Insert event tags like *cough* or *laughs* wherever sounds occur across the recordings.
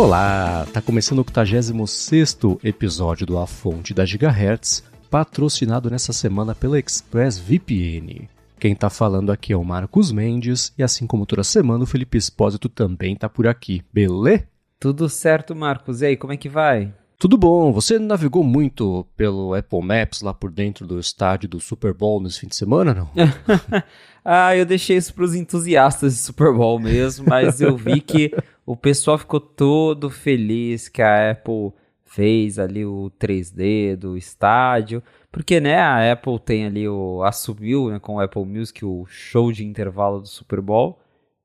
Olá, tá começando o 86 episódio do A Fonte da Gigahertz, patrocinado nessa semana pela ExpressVPN. Quem tá falando aqui é o Marcos Mendes e assim como toda semana o Felipe Espósito também tá por aqui, beleza? Tudo certo, Marcos. E aí, como é que vai? Tudo bom. Você navegou muito pelo Apple Maps lá por dentro do estádio do Super Bowl nesse fim de semana, não? *laughs* ah, eu deixei isso para os entusiastas de Super Bowl mesmo, mas eu vi que *laughs* o pessoal ficou todo feliz que a Apple fez ali o 3D do estádio, porque né, a Apple tem ali o assumiu né, com o Apple Music o show de intervalo do Super Bowl.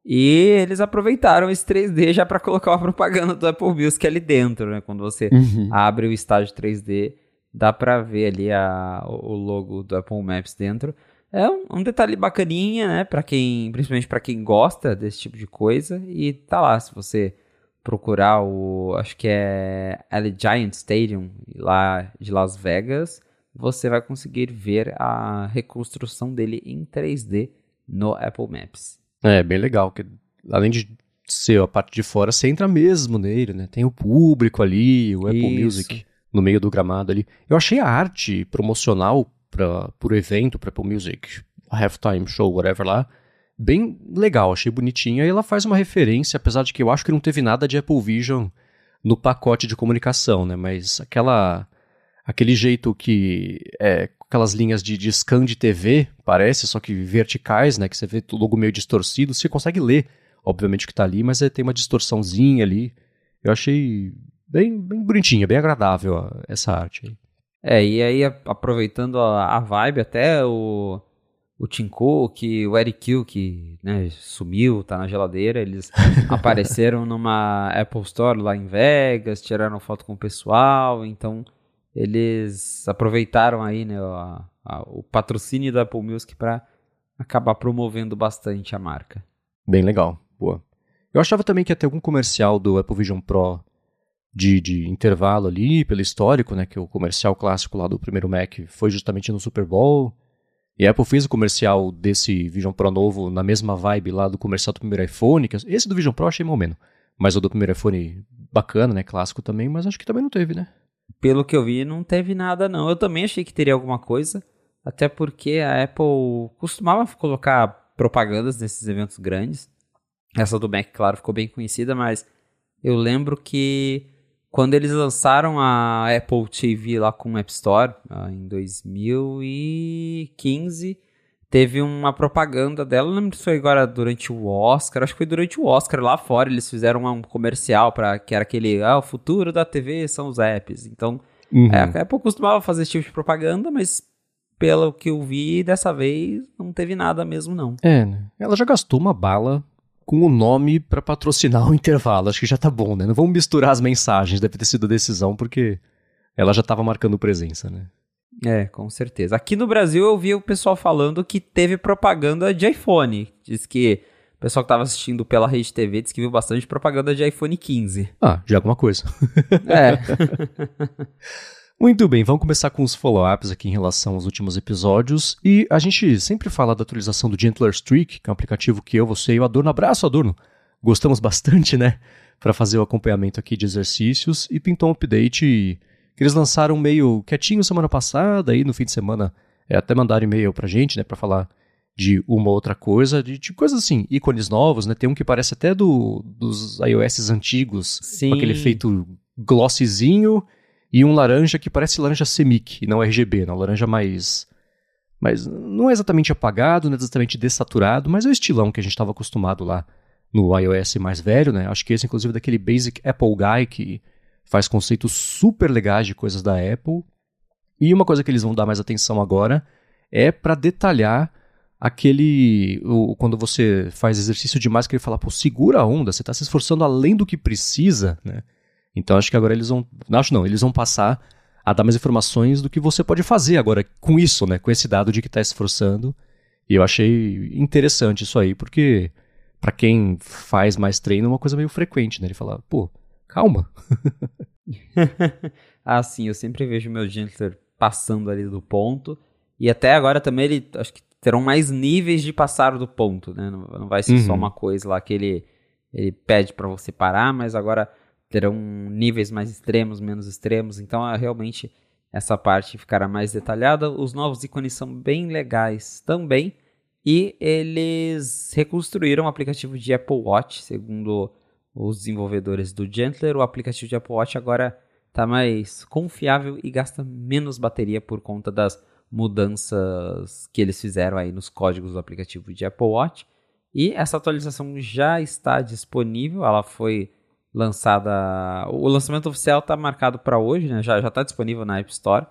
E eles aproveitaram esse 3D já para colocar uma propaganda do Apple Music ali dentro, né? Quando você uhum. abre o estágio 3D, dá para ver ali a, o logo do Apple Maps dentro. É um, detalhe bacaninha, né? Para quem, principalmente para quem gosta desse tipo de coisa. E tá lá, se você procurar o, acho que é Giant Stadium lá de Las Vegas, você vai conseguir ver a reconstrução dele em 3D no Apple Maps. É, bem legal, que além de ser a parte de fora, você entra mesmo nele, né? Tem o público ali, o Apple Isso. Music no meio do gramado ali. Eu achei a arte promocional para o evento, para Apple Music, halftime show, whatever lá, bem legal, achei bonitinha. E ela faz uma referência, apesar de que eu acho que não teve nada de Apple Vision no pacote de comunicação, né? Mas aquela aquele jeito que é aquelas linhas de, de scan de TV, parece, só que verticais, né? Que você vê o logo meio distorcido, você consegue ler, obviamente, que está ali, mas é, tem uma distorçãozinha ali. Eu achei bem, bem bonitinha, bem agradável essa arte aí. É, e aí aproveitando a, a vibe, até o, o Tim Cook, o Eric Kill, que né, sumiu, tá na geladeira, eles *laughs* apareceram numa Apple Store lá em Vegas, tiraram foto com o pessoal, então eles aproveitaram aí né, a, a, o patrocínio da Apple Music para acabar promovendo bastante a marca. Bem legal, boa. Eu achava também que ia ter algum comercial do Apple Vision Pro de, de intervalo ali, pelo histórico, né? Que o comercial clássico lá do primeiro Mac foi justamente no Super Bowl. E a Apple fez o comercial desse Vision Pro novo na mesma vibe lá do comercial do primeiro iPhone. Que esse do Vision Pro achei momento. Mas o do primeiro iPhone bacana, né? Clássico também, mas acho que também não teve, né? pelo que eu vi, não teve nada não. Eu também achei que teria alguma coisa, até porque a Apple costumava colocar propagandas nesses eventos grandes. Essa do Mac, claro, ficou bem conhecida, mas eu lembro que quando eles lançaram a Apple TV lá com o App Store, ah, em 2015, teve uma propaganda dela, não lembro se foi agora durante o Oscar, acho que foi durante o Oscar lá fora, eles fizeram um comercial para que era aquele, ah, o futuro da TV são os apps. Então, uhum. é, a Apple costumava fazer esse tipo de propaganda, mas pelo que eu vi, dessa vez não teve nada mesmo não. É, né? Ela já gastou uma bala com o nome para patrocinar *laughs* o intervalo, acho que já tá bom, né? Não vamos misturar as mensagens, deve ter sido a decisão, porque ela já tava marcando presença, né? É, com certeza. Aqui no Brasil eu vi o pessoal falando que teve propaganda de iPhone. Diz que o pessoal que estava assistindo pela Rede TV disse que viu bastante propaganda de iPhone 15. Ah, é alguma coisa. É. *laughs* Muito bem, vamos começar com os follow-ups aqui em relação aos últimos episódios. E a gente sempre fala da atualização do Gentler Streak, que é um aplicativo que eu, você e o Adorno, abraço Adorno, gostamos bastante, né? Para fazer o acompanhamento aqui de exercícios. E pintou um update que eles lançaram meio quietinho semana passada, aí no fim de semana é, até mandaram e-mail pra gente, né, pra falar de uma outra coisa, de, de coisas assim, ícones novos, né, tem um que parece até do, dos iOS antigos, Sim. com aquele efeito glossyzinho, e um laranja que parece laranja semic, e não RGB, não, laranja mais... Mas não é exatamente apagado, não é exatamente desaturado, mas é o estilão que a gente estava acostumado lá no iOS mais velho, né? Acho que esse, inclusive, é daquele Basic Apple Guy que faz conceitos super legais de coisas da Apple. E uma coisa que eles vão dar mais atenção agora é para detalhar aquele. O, quando você faz exercício demais, que ele fala, pô, segura a onda, você está se esforçando além do que precisa, né? Então acho que agora eles vão. Acho não, eles vão passar a dar mais informações do que você pode fazer agora com isso, né? Com esse dado de que está se esforçando. E eu achei interessante isso aí, porque para quem faz mais treino é uma coisa meio frequente, né? Ele fala, pô, calma. *laughs* ah, sim, eu sempre vejo meu Gentler passando ali do ponto. E até agora também ele, acho que terão mais níveis de passar do ponto, né? Não, não vai ser uhum. só uma coisa lá que ele, ele pede para você parar, mas agora terão níveis mais extremos, menos extremos, então é realmente essa parte ficará mais detalhada. Os novos ícones são bem legais também. E eles reconstruíram o aplicativo de Apple Watch, segundo os desenvolvedores do Gentler. O aplicativo de Apple Watch agora está mais confiável e gasta menos bateria por conta das mudanças que eles fizeram aí nos códigos do aplicativo de Apple Watch. E essa atualização já está disponível, ela foi lançada. O lançamento oficial está marcado para hoje, né? já está disponível na App Store.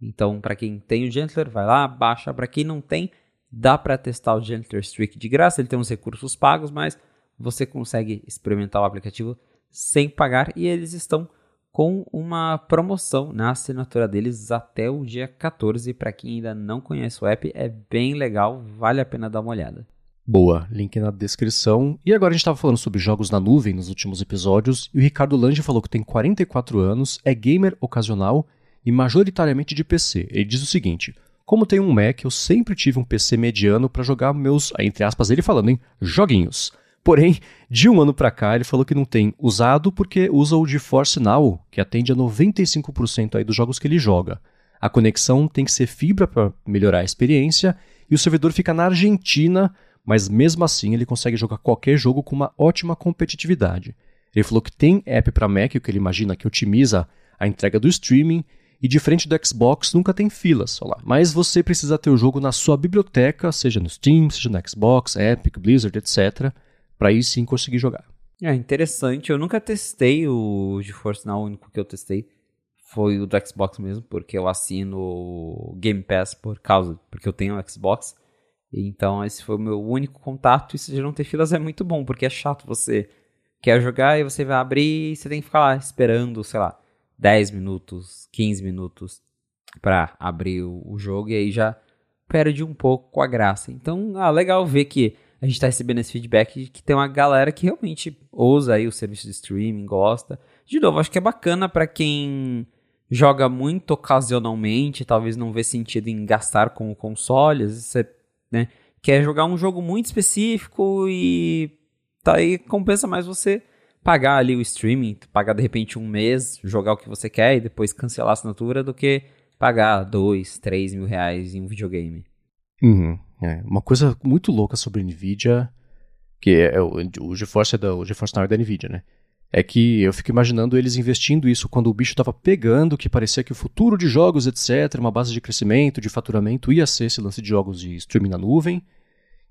Então, para quem tem o Gentler, vai lá, baixa. Para quem não tem, Dá para testar o Gentler Streak de graça, ele tem uns recursos pagos, mas você consegue experimentar o aplicativo sem pagar e eles estão com uma promoção na assinatura deles até o dia 14. Para quem ainda não conhece o app, é bem legal, vale a pena dar uma olhada. Boa, link na descrição. E agora a gente estava falando sobre jogos na nuvem nos últimos episódios, e o Ricardo Lange falou que tem 44 anos, é gamer ocasional e majoritariamente de PC. Ele diz o seguinte: como tenho um Mac, eu sempre tive um PC mediano para jogar meus, entre aspas, ele falando, hein, joguinhos. Porém, de um ano para cá, ele falou que não tem usado porque usa o GeForce Now, que atende a 95% aí dos jogos que ele joga. A conexão tem que ser fibra para melhorar a experiência e o servidor fica na Argentina, mas mesmo assim ele consegue jogar qualquer jogo com uma ótima competitividade. Ele falou que tem app para Mac, o que ele imagina que otimiza a entrega do streaming e diferente do Xbox, nunca tem filas, lá. Mas você precisa ter o jogo na sua biblioteca, seja no Steam, seja no Xbox, Epic, Blizzard, etc, para aí sim conseguir jogar. É interessante. Eu nunca testei o GeForce Now, o único que eu testei foi o do Xbox mesmo, porque eu assino o Game Pass por causa, porque eu tenho o Xbox. Então esse foi o meu único contato. E se já não ter filas *laughs* é muito bom, porque é chato você quer jogar e você vai abrir e você tem que ficar lá esperando, sei lá, 10 minutos, 15 minutos para abrir o, jogo e aí já perde um pouco com a graça. Então, ah, legal ver que a gente está recebendo esse feedback que tem uma galera que realmente usa aí o serviço de streaming, gosta. De novo, acho que é bacana para quem joga muito ocasionalmente, talvez não vê sentido em gastar com o console, às vezes você né, quer jogar um jogo muito específico e tá aí compensa mais você pagar ali o streaming, pagar de repente um mês, jogar o que você quer e depois cancelar a assinatura, do que pagar dois, três mil reais em um videogame. Uhum. É, uma coisa muito louca sobre Nvidia, que é, é o, o GeForce é da, o GeForce Now é da Nvidia, né? É que eu fico imaginando eles investindo isso quando o bicho estava pegando, que parecia que o futuro de jogos, etc., uma base de crescimento, de faturamento, ia ser esse lance de jogos de streaming na nuvem.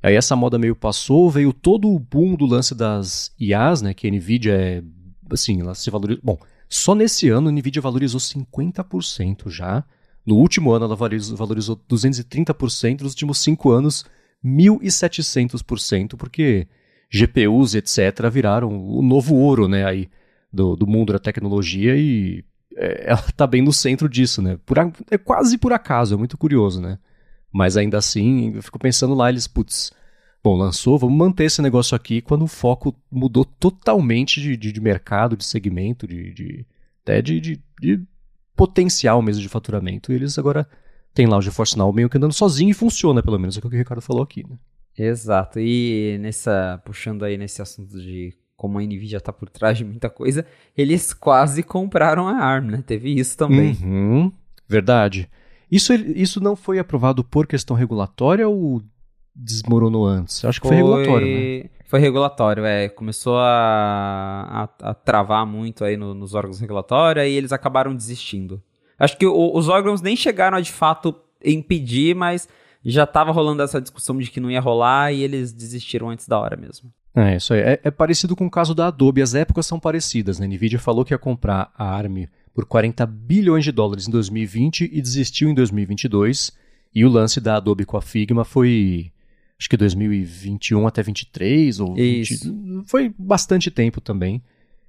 Aí essa moda meio passou, veio todo o boom do lance das IAs, né? Que a Nvidia é. Assim, ela se valoriza. Bom, só nesse ano a Nvidia valorizou 50% já. No último ano ela valorizou, valorizou 230%, nos últimos cinco anos 1.700%, porque GPUs, etc., viraram o novo ouro, né? Aí, do, do mundo da tecnologia e é, ela está bem no centro disso, né? Por, é quase por acaso, é muito curioso, né? Mas ainda assim, eu fico pensando lá, eles, putz, bom, lançou, vamos manter esse negócio aqui quando o foco mudou totalmente de, de, de mercado, de segmento, de, de até de, de, de, potencial mesmo de faturamento. E eles agora têm lá o GeForce Now meio que andando sozinho e funciona, pelo menos, é o que o Ricardo falou aqui, né? Exato. E nessa, puxando aí nesse assunto de como a Nvidia está por trás de muita coisa, eles quase compraram a ARM, né? Teve isso também. Uhum, verdade. Isso, isso não foi aprovado por questão regulatória ou desmoronou antes? Acho que foi, foi regulatório, né? Foi regulatório, é. Começou a, a, a travar muito aí no, nos órgãos regulatórios e eles acabaram desistindo. Acho que o, os órgãos nem chegaram a de fato impedir, mas já estava rolando essa discussão de que não ia rolar e eles desistiram antes da hora mesmo. É, isso aí. É, é parecido com o caso da Adobe. As épocas são parecidas, né? A NVIDIA falou que ia comprar a ARM por 40 bilhões de dólares em 2020 e desistiu em 2022. E o lance da Adobe com a Figma foi, acho que 2021 até 23 ou 20, foi bastante tempo também.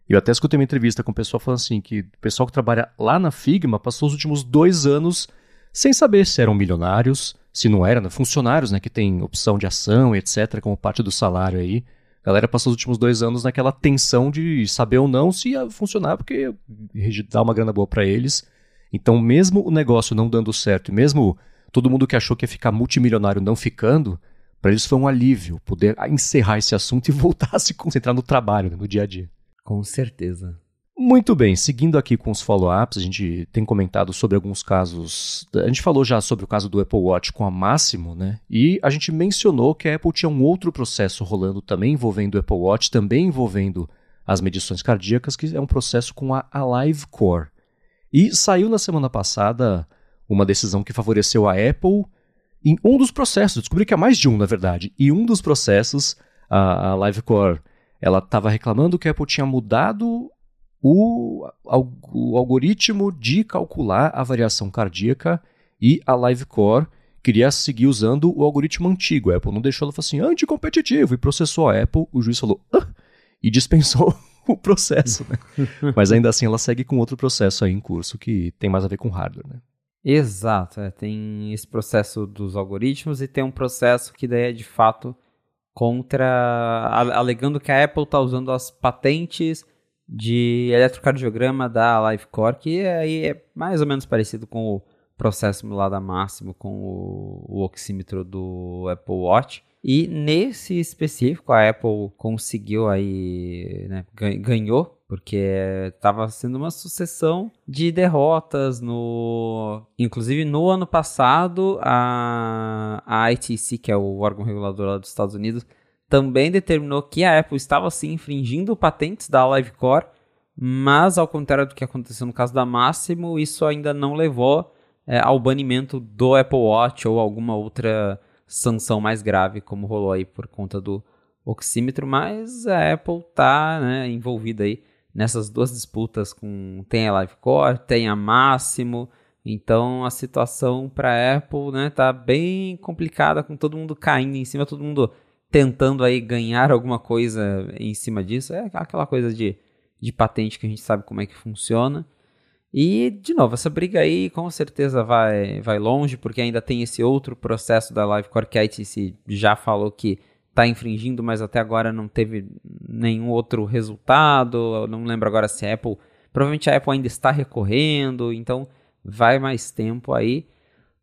Eu até escutei uma entrevista com o pessoal falando assim que o pessoal que trabalha lá na Figma passou os últimos dois anos sem saber se eram milionários, se não eram, né? funcionários, né, que tem opção de ação, etc, como parte do salário aí. A galera passou os últimos dois anos naquela tensão de saber ou não se ia funcionar, porque dá uma grana boa para eles. Então, mesmo o negócio não dando certo, e mesmo todo mundo que achou que ia ficar multimilionário não ficando, para eles foi um alívio poder encerrar esse assunto e *laughs* voltar a se concentrar no trabalho, né, no dia a dia. Com certeza. Muito bem, seguindo aqui com os follow-ups, a gente tem comentado sobre alguns casos. A gente falou já sobre o caso do Apple Watch com a Máximo, né? E a gente mencionou que a Apple tinha um outro processo rolando também envolvendo o Apple Watch, também envolvendo as medições cardíacas, que é um processo com a Alive Core. E saiu na semana passada uma decisão que favoreceu a Apple em um dos processos. Descobri que há mais de um, na verdade. E um dos processos, a, a Livecore, ela estava reclamando que a Apple tinha mudado o, o algoritmo de calcular a variação cardíaca e a Livecore queria seguir usando o algoritmo antigo. A Apple não deixou, ela falou assim, anticompetitivo, e processou a Apple. O juiz falou, ah! e dispensou *laughs* o processo, né? *laughs* Mas ainda assim ela segue com outro processo aí em curso que tem mais a ver com hardware, né? Exato, é, tem esse processo dos algoritmos e tem um processo que daí é de fato contra, alegando que a Apple está usando as patentes de eletrocardiograma da LiveCore, que aí é mais ou menos parecido com o processo da Máximo, com o, o oxímetro do Apple Watch. E nesse específico, a Apple conseguiu aí, né, ganhou, porque estava sendo uma sucessão de derrotas no... Inclusive, no ano passado, a, a ITC, que é o órgão regulador lá dos Estados Unidos, também determinou que a Apple estava sim infringindo patentes da LiveCore, mas ao contrário do que aconteceu no caso da Máximo, isso ainda não levou é, ao banimento do Apple Watch ou alguma outra sanção mais grave, como rolou aí por conta do oxímetro, mas a Apple tá né, envolvida aí nessas duas disputas com tem a LiveCore, tem a Máximo, então a situação para a Apple né, tá bem complicada com todo mundo caindo em cima, todo mundo tentando aí ganhar alguma coisa em cima disso. É aquela coisa de, de patente que a gente sabe como é que funciona. E, de novo, essa briga aí com certeza vai, vai longe, porque ainda tem esse outro processo da LiveCore que a ITC já falou que está infringindo, mas até agora não teve nenhum outro resultado. Eu não lembro agora se a Apple. Provavelmente a Apple ainda está recorrendo, então vai mais tempo aí.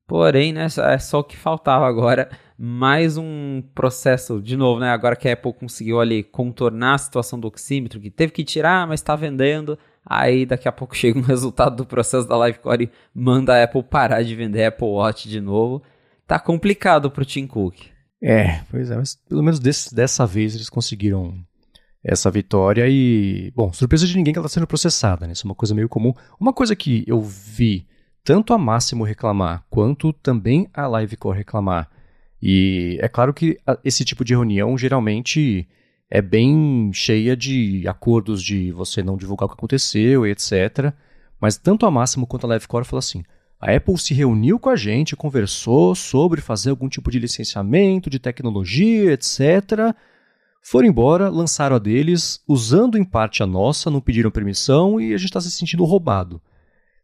Porém, né, é só o que faltava agora. Mais um processo, de novo, né? Agora que a Apple conseguiu ali contornar a situação do oxímetro, que teve que tirar, mas está vendendo. Aí daqui a pouco *laughs* chega um resultado do processo da Livecore e manda a Apple parar de vender Apple Watch de novo. Tá complicado pro Tim Cook. É, pois é, mas pelo menos desse, dessa vez eles conseguiram essa vitória e, bom, surpresa de ninguém que ela está sendo processada, né? Isso é uma coisa meio comum. Uma coisa que eu vi tanto a Máximo reclamar quanto também a Livecore reclamar. E é claro que esse tipo de reunião geralmente é bem cheia de acordos de você não divulgar o que aconteceu etc. Mas tanto a Máximo quanto a Livecore falam assim: a Apple se reuniu com a gente, conversou sobre fazer algum tipo de licenciamento, de tecnologia, etc. Foram embora, lançaram a deles, usando em parte a nossa, não pediram permissão e a gente está se sentindo roubado.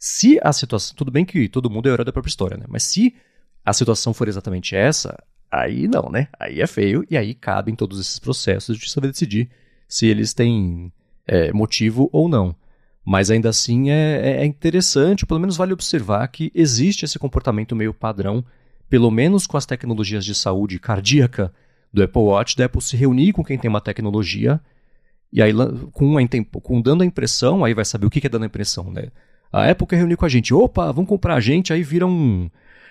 Se a situação. Tudo bem que todo mundo é herói da própria história, né? Mas se a situação for exatamente essa, aí não, né? Aí é feio e aí cabem todos esses processos de saber decidir se eles têm é, motivo ou não. Mas ainda assim é, é, é interessante, pelo menos vale observar que existe esse comportamento meio padrão, pelo menos com as tecnologias de saúde cardíaca do Apple Watch, da Apple se reunir com quem tem uma tecnologia e aí com, com dando a impressão, aí vai saber o que é dando a impressão, né? A Apple quer reunir com a gente. Opa, vamos comprar a gente, aí vira um.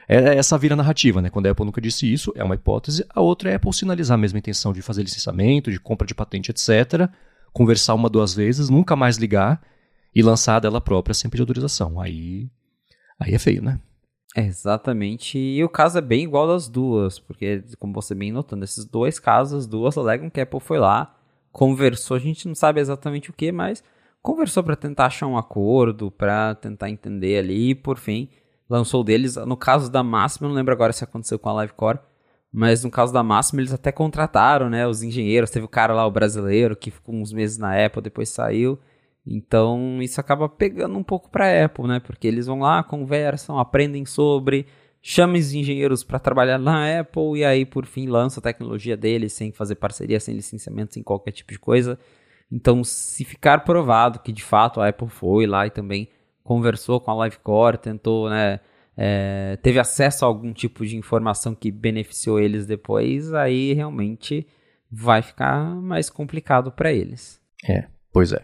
É, é essa vira narrativa, né? Quando a Apple nunca disse isso, é uma hipótese. A outra é a Apple sinalizar a mesma intenção de fazer licenciamento, de compra de patente, etc. Conversar uma, duas vezes, nunca mais ligar e lançar dela própria sem pedir autorização. Aí. Aí é feio, né? É, exatamente. E o caso é bem igual das duas, porque, como você bem notando, esses dois casos, as duas alegam que a Apple foi lá, conversou, a gente não sabe exatamente o que, mas conversou para tentar achar um acordo, para tentar entender ali, e por fim lançou deles. No caso da Máxima, não lembro agora se aconteceu com a Livecore, mas no caso da Máxima eles até contrataram, né, os engenheiros. Teve o cara lá, o brasileiro, que ficou uns meses na Apple, depois saiu. Então isso acaba pegando um pouco para Apple, né? Porque eles vão lá, conversam, aprendem sobre, chamam os engenheiros para trabalhar na Apple e aí por fim lança a tecnologia deles sem fazer parceria, sem licenciamento, sem qualquer tipo de coisa. Então, se ficar provado que de fato a Apple foi lá e também conversou com a Livecore, tentou, né, é, teve acesso a algum tipo de informação que beneficiou eles depois, aí realmente vai ficar mais complicado para eles. É, pois é.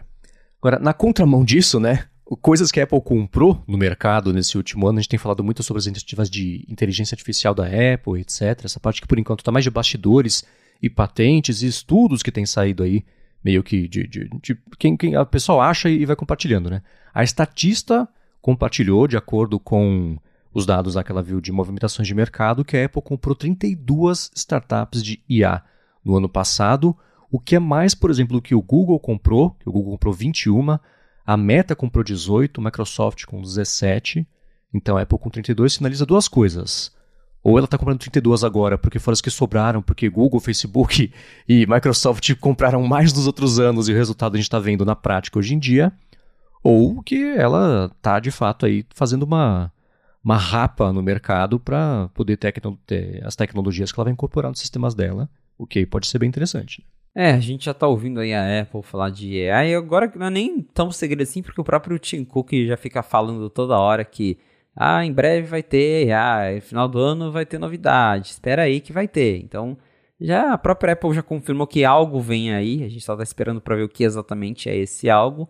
Agora, na contramão disso, né? Coisas que a Apple comprou no mercado nesse último ano, a gente tem falado muito sobre as iniciativas de inteligência artificial da Apple, etc. Essa parte que por enquanto está mais de bastidores e patentes e estudos que tem saído aí, meio que de, de, de quem, quem a pessoa acha e vai compartilhando, né? A estatista compartilhou, de acordo com os dados que ela viu de movimentações de mercado, que a Apple comprou 32 startups de IA no ano passado, o que é mais, por exemplo, do que o Google comprou, que o Google comprou 21, a Meta comprou 18, a Microsoft com 17, então a Apple com 32 sinaliza duas coisas. Ou ela está comprando 32 agora porque foram as que sobraram, porque Google, Facebook e Microsoft compraram mais nos outros anos e o resultado a gente está vendo na prática hoje em dia. Ou que ela está de fato aí fazendo uma, uma rapa no mercado para poder ter, ter, as tecnologias que ela vai incorporar nos sistemas dela, o que pode ser bem interessante. É, a gente já está ouvindo aí a Apple falar de AI, agora não é nem tão segredo assim, porque o próprio Tim Cook já fica falando toda hora que ah, em breve vai ter, ah, final do ano vai ter novidade, espera aí que vai ter. Então, já a própria Apple já confirmou que algo vem aí, a gente só está esperando para ver o que exatamente é esse algo.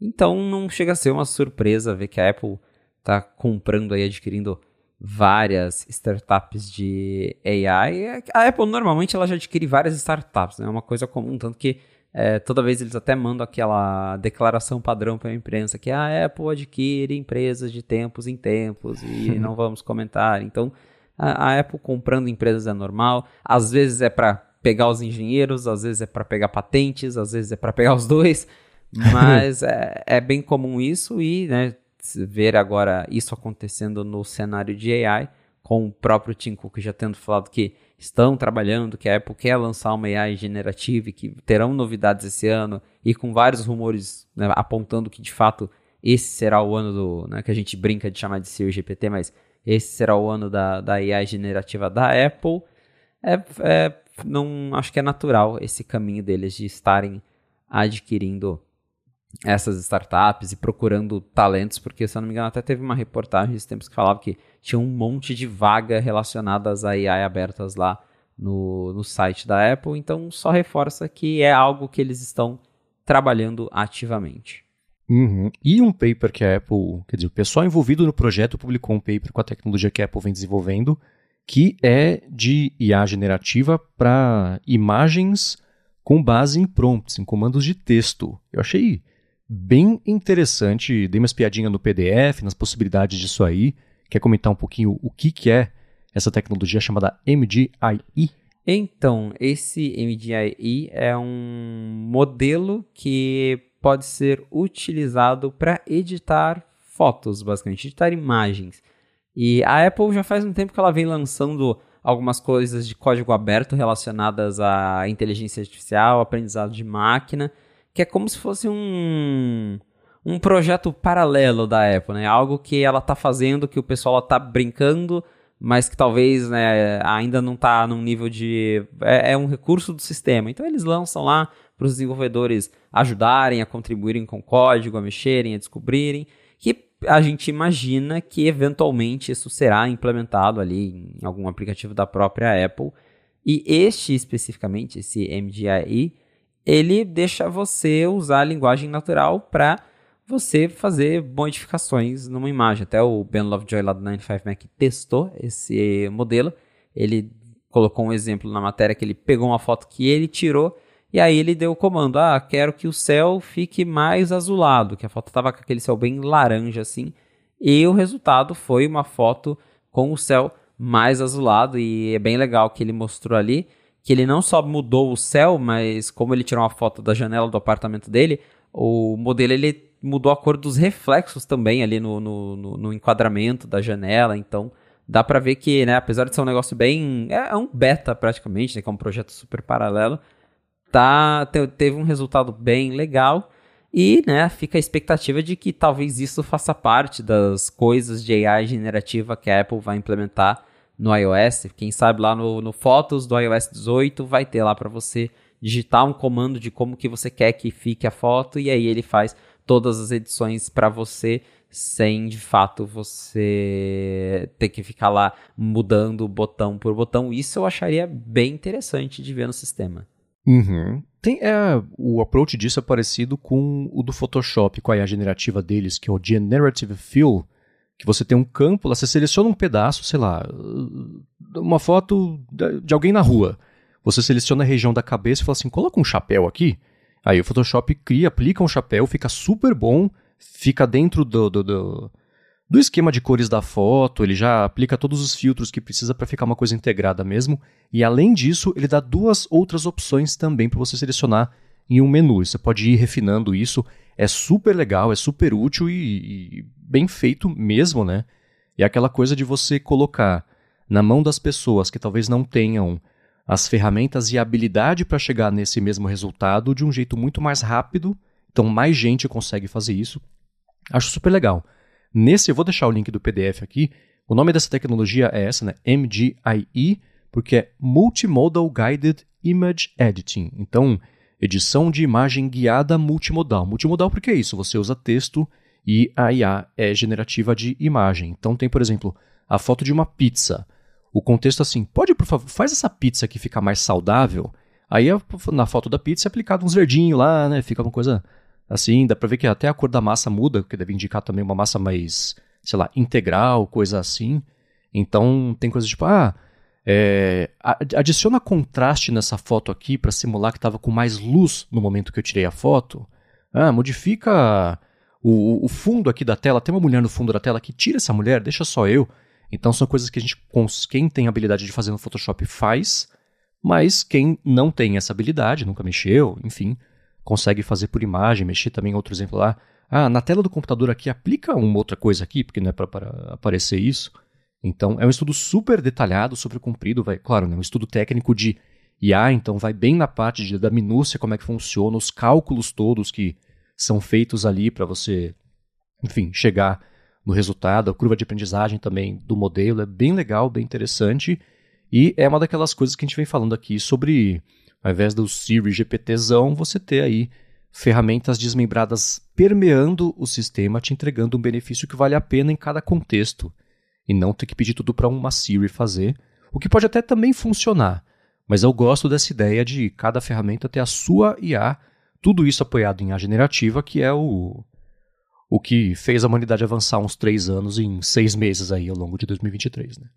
Então, não chega a ser uma surpresa ver que a Apple está comprando aí, adquirindo várias startups de AI. A Apple normalmente ela já adquire várias startups, né? é né? uma coisa comum, tanto que é, toda vez eles até mandam aquela declaração padrão para a imprensa que a Apple adquire empresas de tempos em tempos e *laughs* não vamos comentar. Então, a, a, Apple comprando empresas é normal. Às vezes é para pegar os engenheiros, às vezes é para pegar patentes, às vezes é para pegar os dois. *laughs* Mas é, é, bem comum isso e né, ver agora isso acontecendo no cenário de AI, com o próprio Tim Cook já tendo falado que estão trabalhando, que a Apple quer lançar uma AI generativa e que terão novidades esse ano, e com vários rumores né, apontando que de fato esse será o ano do. Né, que a gente brinca de chamar de Siri GPT, mas esse será o ano da, da AI generativa da Apple. É, é, não acho que é natural esse caminho deles de estarem adquirindo essas startups e procurando talentos, porque se eu não me engano até teve uma reportagem esses tempos que falava que tinha um monte de vaga relacionadas a AI abertas lá no, no site da Apple, então só reforça que é algo que eles estão trabalhando ativamente. Uhum. E um paper que a Apple, quer dizer, o pessoal envolvido no projeto publicou um paper com a tecnologia que a Apple vem desenvolvendo, que é de IA generativa para imagens com base em prompts, em comandos de texto. Eu achei bem interessante. Dei uma espiadinha no PDF, nas possibilidades disso aí. Quer comentar um pouquinho o que, que é essa tecnologia chamada MDIE? Então, esse MDIE é um modelo que pode ser utilizado para editar fotos, basicamente, editar imagens. E a Apple já faz um tempo que ela vem lançando algumas coisas de código aberto relacionadas à inteligência artificial, aprendizado de máquina, que é como se fosse um, um projeto paralelo da Apple, né? Algo que ela está fazendo, que o pessoal está brincando, mas que talvez né, ainda não está num nível de. É, é, um recurso do sistema. Então eles lançam lá para os desenvolvedores ajudarem a contribuírem com código, a mexerem, a descobrirem. Que a gente imagina que eventualmente isso será implementado ali em algum aplicativo da própria Apple. E este especificamente, esse MDIE, ele deixa você usar a linguagem natural para você fazer modificações numa imagem. Até o Ben Lovejoy lá do 95Mac testou esse modelo. Ele colocou um exemplo na matéria que ele pegou uma foto que ele tirou e aí ele deu o comando: "Ah, quero que o céu fique mais azulado", que a foto estava com aquele céu bem laranja assim. E o resultado foi uma foto com o céu mais azulado e é bem legal que ele mostrou ali que ele não só mudou o céu, mas como ele tirou uma foto da janela do apartamento dele, o modelo ele mudou a cor dos reflexos também ali no, no, no, no enquadramento da janela, então dá para ver que, né, apesar de ser um negócio bem, é, é um beta praticamente, né, que é um projeto super paralelo, tá, teve um resultado bem legal. E, né, fica a expectativa de que talvez isso faça parte das coisas de AI generativa que a Apple vai implementar no iOS. Quem sabe lá no, no Fotos do iOS 18 vai ter lá para você digitar um comando de como que você quer que fique a foto e aí ele faz todas as edições para você sem de fato você ter que ficar lá mudando botão por botão. Isso eu acharia bem interessante de ver no sistema. Uhum. tem, é, o approach disso é parecido com o do Photoshop, com a IA generativa deles, que é o Generative Fill, que você tem um campo, lá você seleciona um pedaço, sei lá, uma foto de alguém na rua. Você seleciona a região da cabeça e fala assim, coloca um chapéu aqui. Aí o Photoshop cria, aplica um chapéu, fica super bom, fica dentro do, do, do, do esquema de cores da foto, ele já aplica todos os filtros que precisa para ficar uma coisa integrada mesmo. E além disso, ele dá duas outras opções também para você selecionar em um menu. Você pode ir refinando isso. É super legal, é super útil e, e bem feito mesmo, né? E é aquela coisa de você colocar na mão das pessoas que talvez não tenham as ferramentas e a habilidade para chegar nesse mesmo resultado de um jeito muito mais rápido. Então, mais gente consegue fazer isso. Acho super legal. Nesse, eu vou deixar o link do PDF aqui. O nome dessa tecnologia é essa, né? MGIE, porque é Multimodal Guided Image Editing. Então, edição de imagem guiada multimodal. Multimodal porque é isso, você usa texto e a IA é generativa de imagem. Então tem, por exemplo, a foto de uma pizza o contexto assim, pode, por favor, faz essa pizza aqui ficar mais saudável. Aí na foto da pizza é aplicado uns verdinhos lá, né? Fica uma coisa assim, dá pra ver que até a cor da massa muda, que deve indicar também uma massa mais, sei lá, integral, coisa assim. Então tem coisa tipo, ah, é, adiciona contraste nessa foto aqui para simular que estava com mais luz no momento que eu tirei a foto. Ah, modifica o, o, fundo aqui da tela. Tem uma mulher no fundo da tela que tira essa mulher, deixa só eu. Então são coisas que a gente, quem tem habilidade de fazer no Photoshop faz, mas quem não tem essa habilidade, nunca mexeu, enfim, consegue fazer por imagem, mexer também outro exemplo lá. Ah, na tela do computador aqui aplica uma outra coisa aqui, porque não é para aparecer isso. Então é um estudo super detalhado, super comprido, vai, claro, né, um estudo técnico de IA, então vai bem na parte de, da minúcia, como é que funciona, os cálculos todos que são feitos ali para você, enfim, chegar no resultado, a curva de aprendizagem também do modelo é bem legal, bem interessante. E é uma daquelas coisas que a gente vem falando aqui sobre, ao invés do Siri GPTzão, você ter aí ferramentas desmembradas permeando o sistema, te entregando um benefício que vale a pena em cada contexto. E não ter que pedir tudo para uma Siri fazer, o que pode até também funcionar. Mas eu gosto dessa ideia de cada ferramenta ter a sua IA, tudo isso apoiado em IA generativa, que é o, o que fez a humanidade avançar uns três anos em seis meses aí ao longo de 2023, né?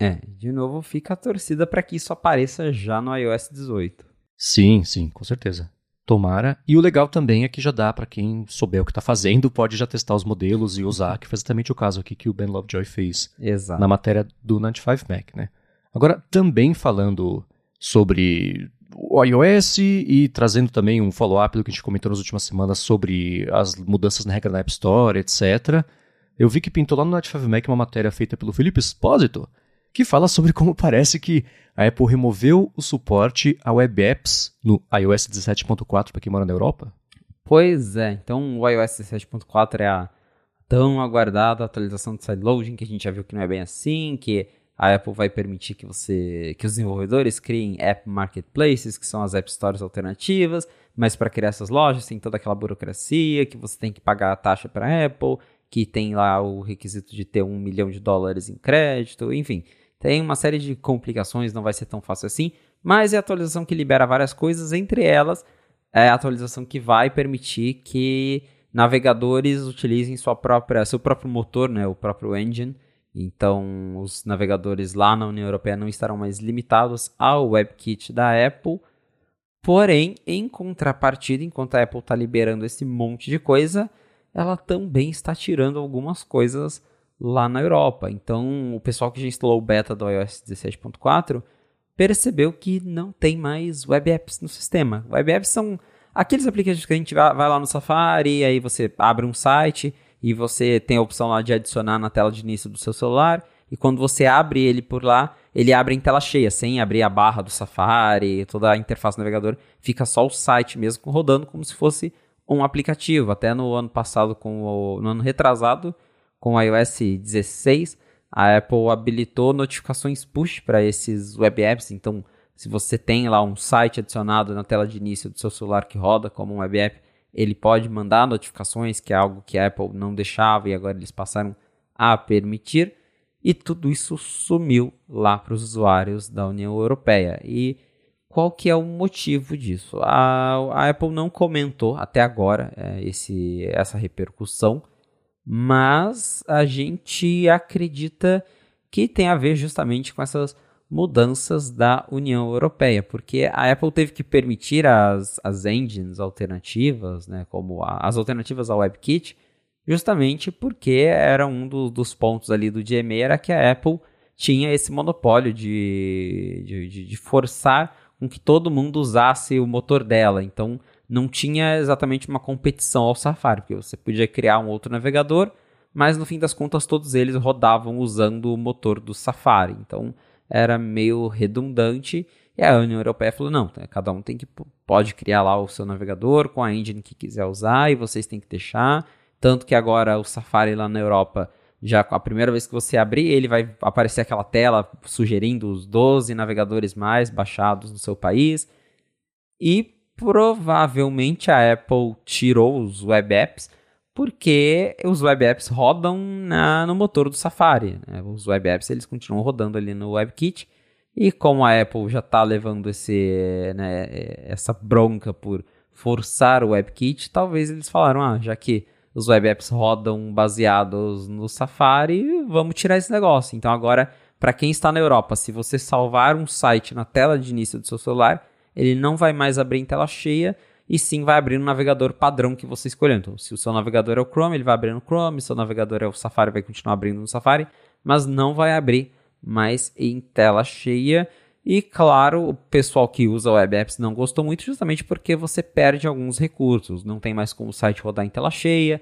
É, de novo fica a torcida para que isso apareça já no iOS 18. Sim, sim, com certeza. Tomara. E o legal também é que já dá para quem souber o que está fazendo, pode já testar os modelos e usar, que foi exatamente o caso aqui que o Ben Lovejoy fez Exato. na matéria do 95 Mac, né? Agora, também falando sobre o iOS e trazendo também um follow-up do que a gente comentou nas últimas semanas sobre as mudanças na regra da App Store, etc. Eu vi que pintou lá no Night 5 Mac uma matéria feita pelo Felipe Espósito, que fala sobre como parece que a Apple removeu o suporte a web apps no iOS 17.4 para quem mora na Europa. Pois é, então o iOS 17.4 é a tão aguardada atualização de sideloading, que a gente já viu que não é bem assim, que a Apple vai permitir que você, que os desenvolvedores criem app marketplaces, que são as app stores alternativas, mas para criar essas lojas tem toda aquela burocracia que você tem que pagar a taxa para a Apple, que tem lá o requisito de ter um milhão de dólares em crédito, enfim, tem uma série de complicações, não vai ser tão fácil assim, mas é a atualização que libera várias coisas, entre elas é a atualização que vai permitir que navegadores utilizem sua própria, seu próprio motor, né, o próprio engine, então, os navegadores lá na União Europeia não estarão mais limitados ao WebKit da Apple. Porém, em contrapartida, enquanto a Apple está liberando esse monte de coisa, ela também está tirando algumas coisas lá na Europa. Então, o pessoal que já instalou o beta do iOS 17.4 percebeu que não tem mais web apps no sistema. Web apps são aqueles aplicativos que a gente vai lá no Safari, aí você abre um site e você tem a opção lá de adicionar na tela de início do seu celular. E quando você abre ele por lá, ele abre em tela cheia, sem abrir a barra do Safari, toda a interface do navegador. Fica só o site mesmo rodando como se fosse um aplicativo. Até no ano passado, com o, no ano retrasado, com o iOS 16, a Apple habilitou notificações push para esses web apps. Então, se você tem lá um site adicionado na tela de início do seu celular que roda como um web app, ele pode mandar notificações, que é algo que a Apple não deixava e agora eles passaram a permitir. E tudo isso sumiu lá para os usuários da União Europeia. E qual que é o motivo disso. A, a Apple não comentou até agora é, esse, essa repercussão, mas a gente acredita que tem a ver justamente com essas mudanças da União Europeia, porque a Apple teve que permitir as, as engines alternativas, né, como a, as alternativas ao WebKit, justamente porque era um do, dos pontos ali do DMA, era que a Apple tinha esse monopólio de, de, de, forçar com que todo mundo usasse o motor dela. Então não tinha exatamente uma competição ao Safari, porque você podia criar um outro navegador, mas no fim das contas todos eles rodavam usando o motor do Safari. Então era meio redundante. E a União Europeia falou: não, cada um tem que pode criar lá o seu navegador com a engine que quiser usar e vocês têm que deixar. Tanto que agora o Safari lá na Europa já a primeira vez que você abrir, ele vai aparecer aquela tela sugerindo os 12 navegadores mais baixados no seu país. E provavelmente a Apple tirou os web apps porque os web apps rodam na, no motor do Safari. Né? Os web apps eles continuam rodando ali no WebKit. E como a Apple já está levando esse, né, essa bronca por forçar o WebKit, talvez eles falaram, ah, já que os web apps rodam baseados no Safari, vamos tirar esse negócio. Então agora, para quem está na Europa, se você salvar um site na tela de início do seu celular, ele não vai mais abrir em tela cheia, e sim vai abrir no navegador padrão que você escolheu. Então, se o seu navegador é o Chrome, ele vai abrir no Chrome, se o seu navegador é o Safari, vai continuar abrindo no Safari, mas não vai abrir mais em tela cheia. E claro, o pessoal que usa web apps não gostou muito justamente porque você perde alguns recursos. Não tem mais como o site rodar em tela cheia.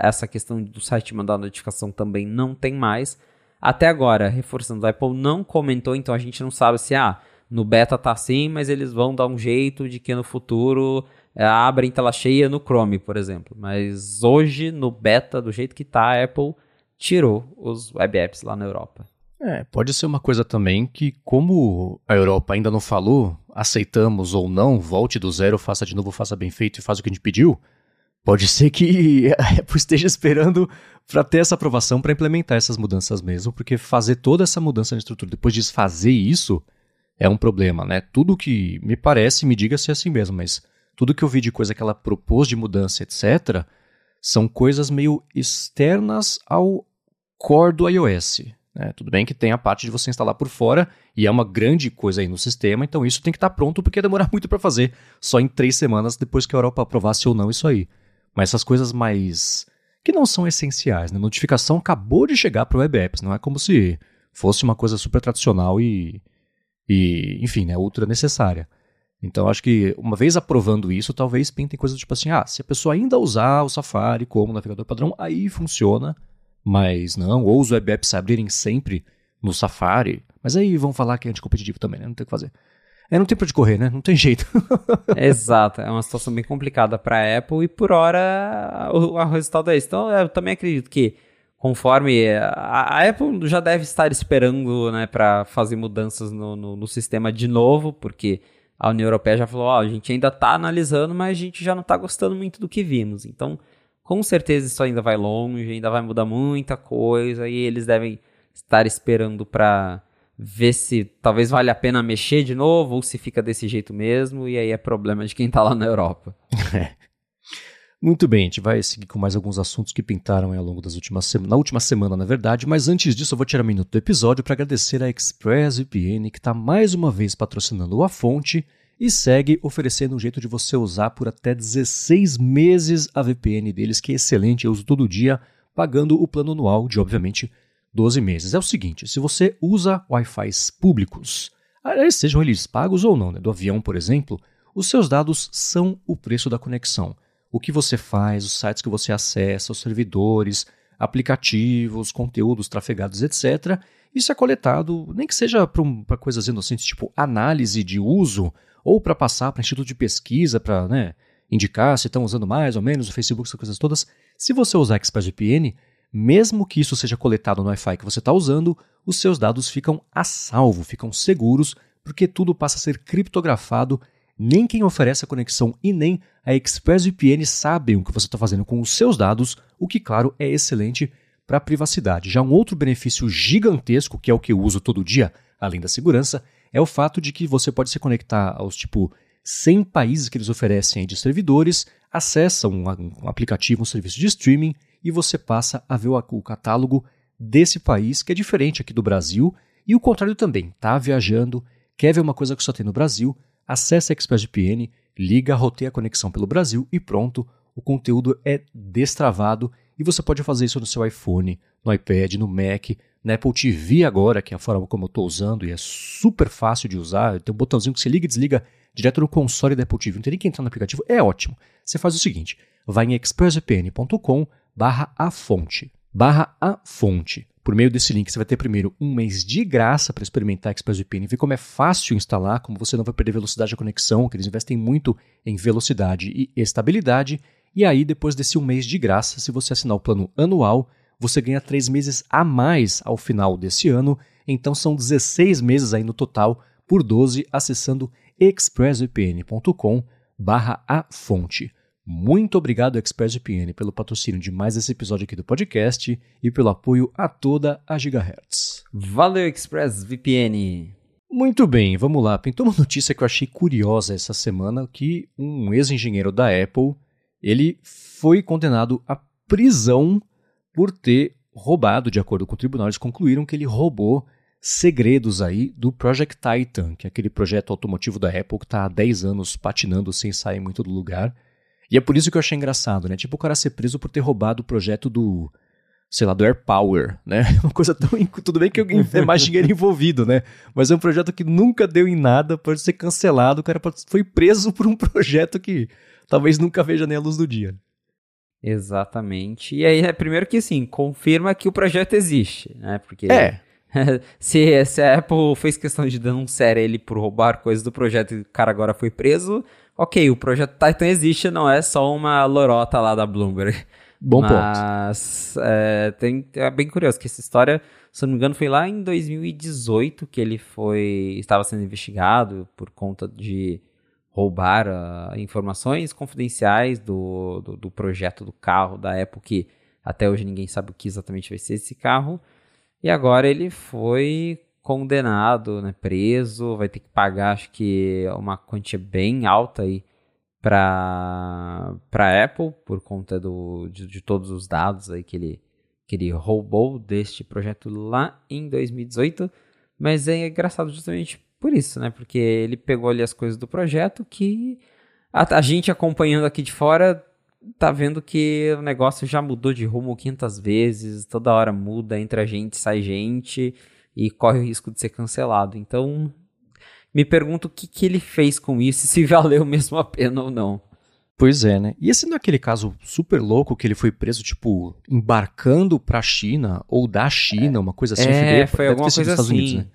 Essa questão do site mandar notificação também não tem mais. Até agora, reforçando, a Apple não comentou, então a gente não sabe se ah, no beta tá assim, mas eles vão dar um jeito de que no futuro é, abre em tela cheia no Chrome, por exemplo. Mas hoje, no beta, do jeito que tá, a Apple tirou os web apps lá na Europa. É, pode ser uma coisa também que, como a Europa ainda não falou, aceitamos ou não, volte do zero, faça de novo, faça bem feito e faça o que a gente pediu. Pode ser que *laughs* a Apple esteja esperando para ter essa aprovação para implementar essas mudanças mesmo, porque fazer toda essa mudança na estrutura, depois de fazer isso, é um problema, né? Tudo que me parece, me diga se é assim mesmo, mas tudo que eu vi de coisa que ela propôs de mudança, etc., são coisas meio externas ao core do iOS. Né? Tudo bem que tem a parte de você instalar por fora e é uma grande coisa aí no sistema, então isso tem que estar tá pronto porque *laughs* ia demorar muito para fazer, só em três semanas depois que a Europa aprovasse ou não isso aí. Mas essas coisas mais. que não são essenciais, né? Notificação acabou de chegar para o Web Apps, não é como se fosse uma coisa super tradicional e. e enfim, né? Ultra necessária. Então acho que uma vez aprovando isso, talvez pintem coisas tipo assim: ah, se a pessoa ainda usar o Safari como navegador padrão, aí funciona. Mas não, ou os web apps abrirem sempre no Safari. Mas aí vão falar que é anticompetitivo também, né? Não tem o que fazer. É, não tem pra onde correr, né? Não tem jeito. *laughs* Exato, é uma situação bem complicada para a Apple e por hora o, o resultado é esse. Então eu também acredito que conforme a, a Apple já deve estar esperando, né, para fazer mudanças no, no, no, sistema de novo, porque a União Europeia já falou, oh, a gente ainda está analisando, mas a gente já não está gostando muito do que vimos. Então com certeza isso ainda vai longe, ainda vai mudar muita coisa e eles devem estar esperando para ver se talvez vale a pena mexer de novo ou se fica desse jeito mesmo e aí é problema de quem está lá na Europa. *laughs* Muito bem, a gente vai seguir com mais alguns assuntos que pintaram ao longo das últimas semanas, na última semana, na verdade, mas antes disso eu vou tirar um minuto do episódio para agradecer a ExpressVPN que está mais uma vez patrocinando a fonte e segue oferecendo um jeito de você usar por até 16 meses a VPN deles, que é excelente, eu uso todo dia, pagando o plano anual de, obviamente, 12 meses. É o seguinte, se você usa Wi-Fi públicos, sejam eles pagos ou não, né, do avião, por exemplo, os seus dados são o preço da conexão. O que você faz, os sites que você acessa, os servidores, aplicativos, conteúdos trafegados, etc. Isso é coletado, nem que seja para coisas inocentes, tipo análise de uso ou para passar para instituto de pesquisa, para né, indicar se estão usando mais ou menos o Facebook, essas coisas todas. Se você usar ExpressVPN, mesmo que isso seja coletado no Wi-Fi que você está usando, os seus dados ficam a salvo, ficam seguros, porque tudo passa a ser criptografado. Nem quem oferece a conexão e nem a ExpressVPN sabem o que você está fazendo com os seus dados, o que, claro, é excelente para a privacidade. Já um outro benefício gigantesco, que é o que eu uso todo dia, além da segurança, é o fato de que você pode se conectar aos tipo 100 países que eles oferecem de servidores, acessa um, aplicativo, um serviço de streaming e você passa a ver o, o catálogo desse país que é diferente aqui do Brasil e o contrário também. Tá viajando, quer ver uma coisa que só tem no Brasil, acessa a ExpressVPN, liga, roteia a conexão pelo Brasil e pronto, o conteúdo é destravado e você pode fazer isso no seu iPhone, no iPad, no Mac, na Apple TV agora, que é a forma como eu estou usando e é super fácil de usar. Tem um botãozinho que você liga e desliga direto no console da Apple TV. Não tem nem que entrar no aplicativo. É ótimo. Você faz o seguinte: vai em expressvpn.com barra a fonte. Barra a fonte. Por meio desse link, você vai ter primeiro um mês de graça para experimentar ExpressVPN e ver como é fácil instalar, como você não vai perder velocidade de conexão, que eles investem muito em velocidade e estabilidade. E aí, depois desse um mês de graça, se você assinar o plano anual, você ganha três meses a mais ao final desse ano. Então são 16 meses aí no total por 12 acessando expressvpn.com barra a fonte. Muito obrigado, ExpressVPN, pelo patrocínio de mais esse episódio aqui do podcast e pelo apoio a toda a Gigahertz. Valeu, ExpressVPN! Muito bem, vamos lá. Pintou uma notícia que eu achei curiosa essa semana, que um ex-engenheiro da Apple, ele foi condenado à prisão por ter roubado, de acordo com o tribunal, eles concluíram que ele roubou segredos aí do Project Titan, que é aquele projeto automotivo da Apple que está há 10 anos patinando sem sair muito do lugar. E é por isso que eu achei engraçado, né? Tipo o cara ser preso por ter roubado o projeto do, sei lá, do Air Power, né? *laughs* Uma coisa tão. Tudo bem que é mais dinheiro envolvido, né? Mas é um projeto que nunca deu em nada, pode ser cancelado. O cara foi preso por um *laughs* projeto que talvez nunca veja nem a luz do dia. Exatamente. E aí, é primeiro que assim, confirma que o projeto existe, né? Porque. É. *laughs* se, se a Apple fez questão de denunciar ele por roubar coisas do projeto e o cara agora foi preso, ok, o projeto Titan existe, não é só uma lorota lá da Bloomberg. Bom Mas, ponto. Mas é, tem, é bem curioso que essa história, se não me engano, foi lá em 2018 que ele foi estava sendo investigado por conta de roubar uh, informações confidenciais do, do, do, projeto do carro da Apple, que até hoje ninguém sabe o que exatamente vai ser esse carro. E agora ele foi condenado, né, preso, vai ter que pagar, acho que uma quantia bem alta aí para para Apple por conta do, de, de, todos os dados aí que ele que ele roubou deste projeto lá em 2018. Mas é engraçado justamente por isso, né? Porque ele pegou ali as coisas do projeto que a, a gente acompanhando aqui de fora tá vendo que o negócio já mudou de rumo 500 vezes, toda hora muda, entra gente, sai gente e corre o risco de ser cancelado. Então, me pergunto o que, que ele fez com isso e *laughs* se valeu mesmo a pena ou não. Pois é, né? E esse não é aquele caso super louco que ele foi preso, tipo, embarcando pra China ou da China, é, uma coisa assim? É, foi alguma coisa assim. Unidos, né?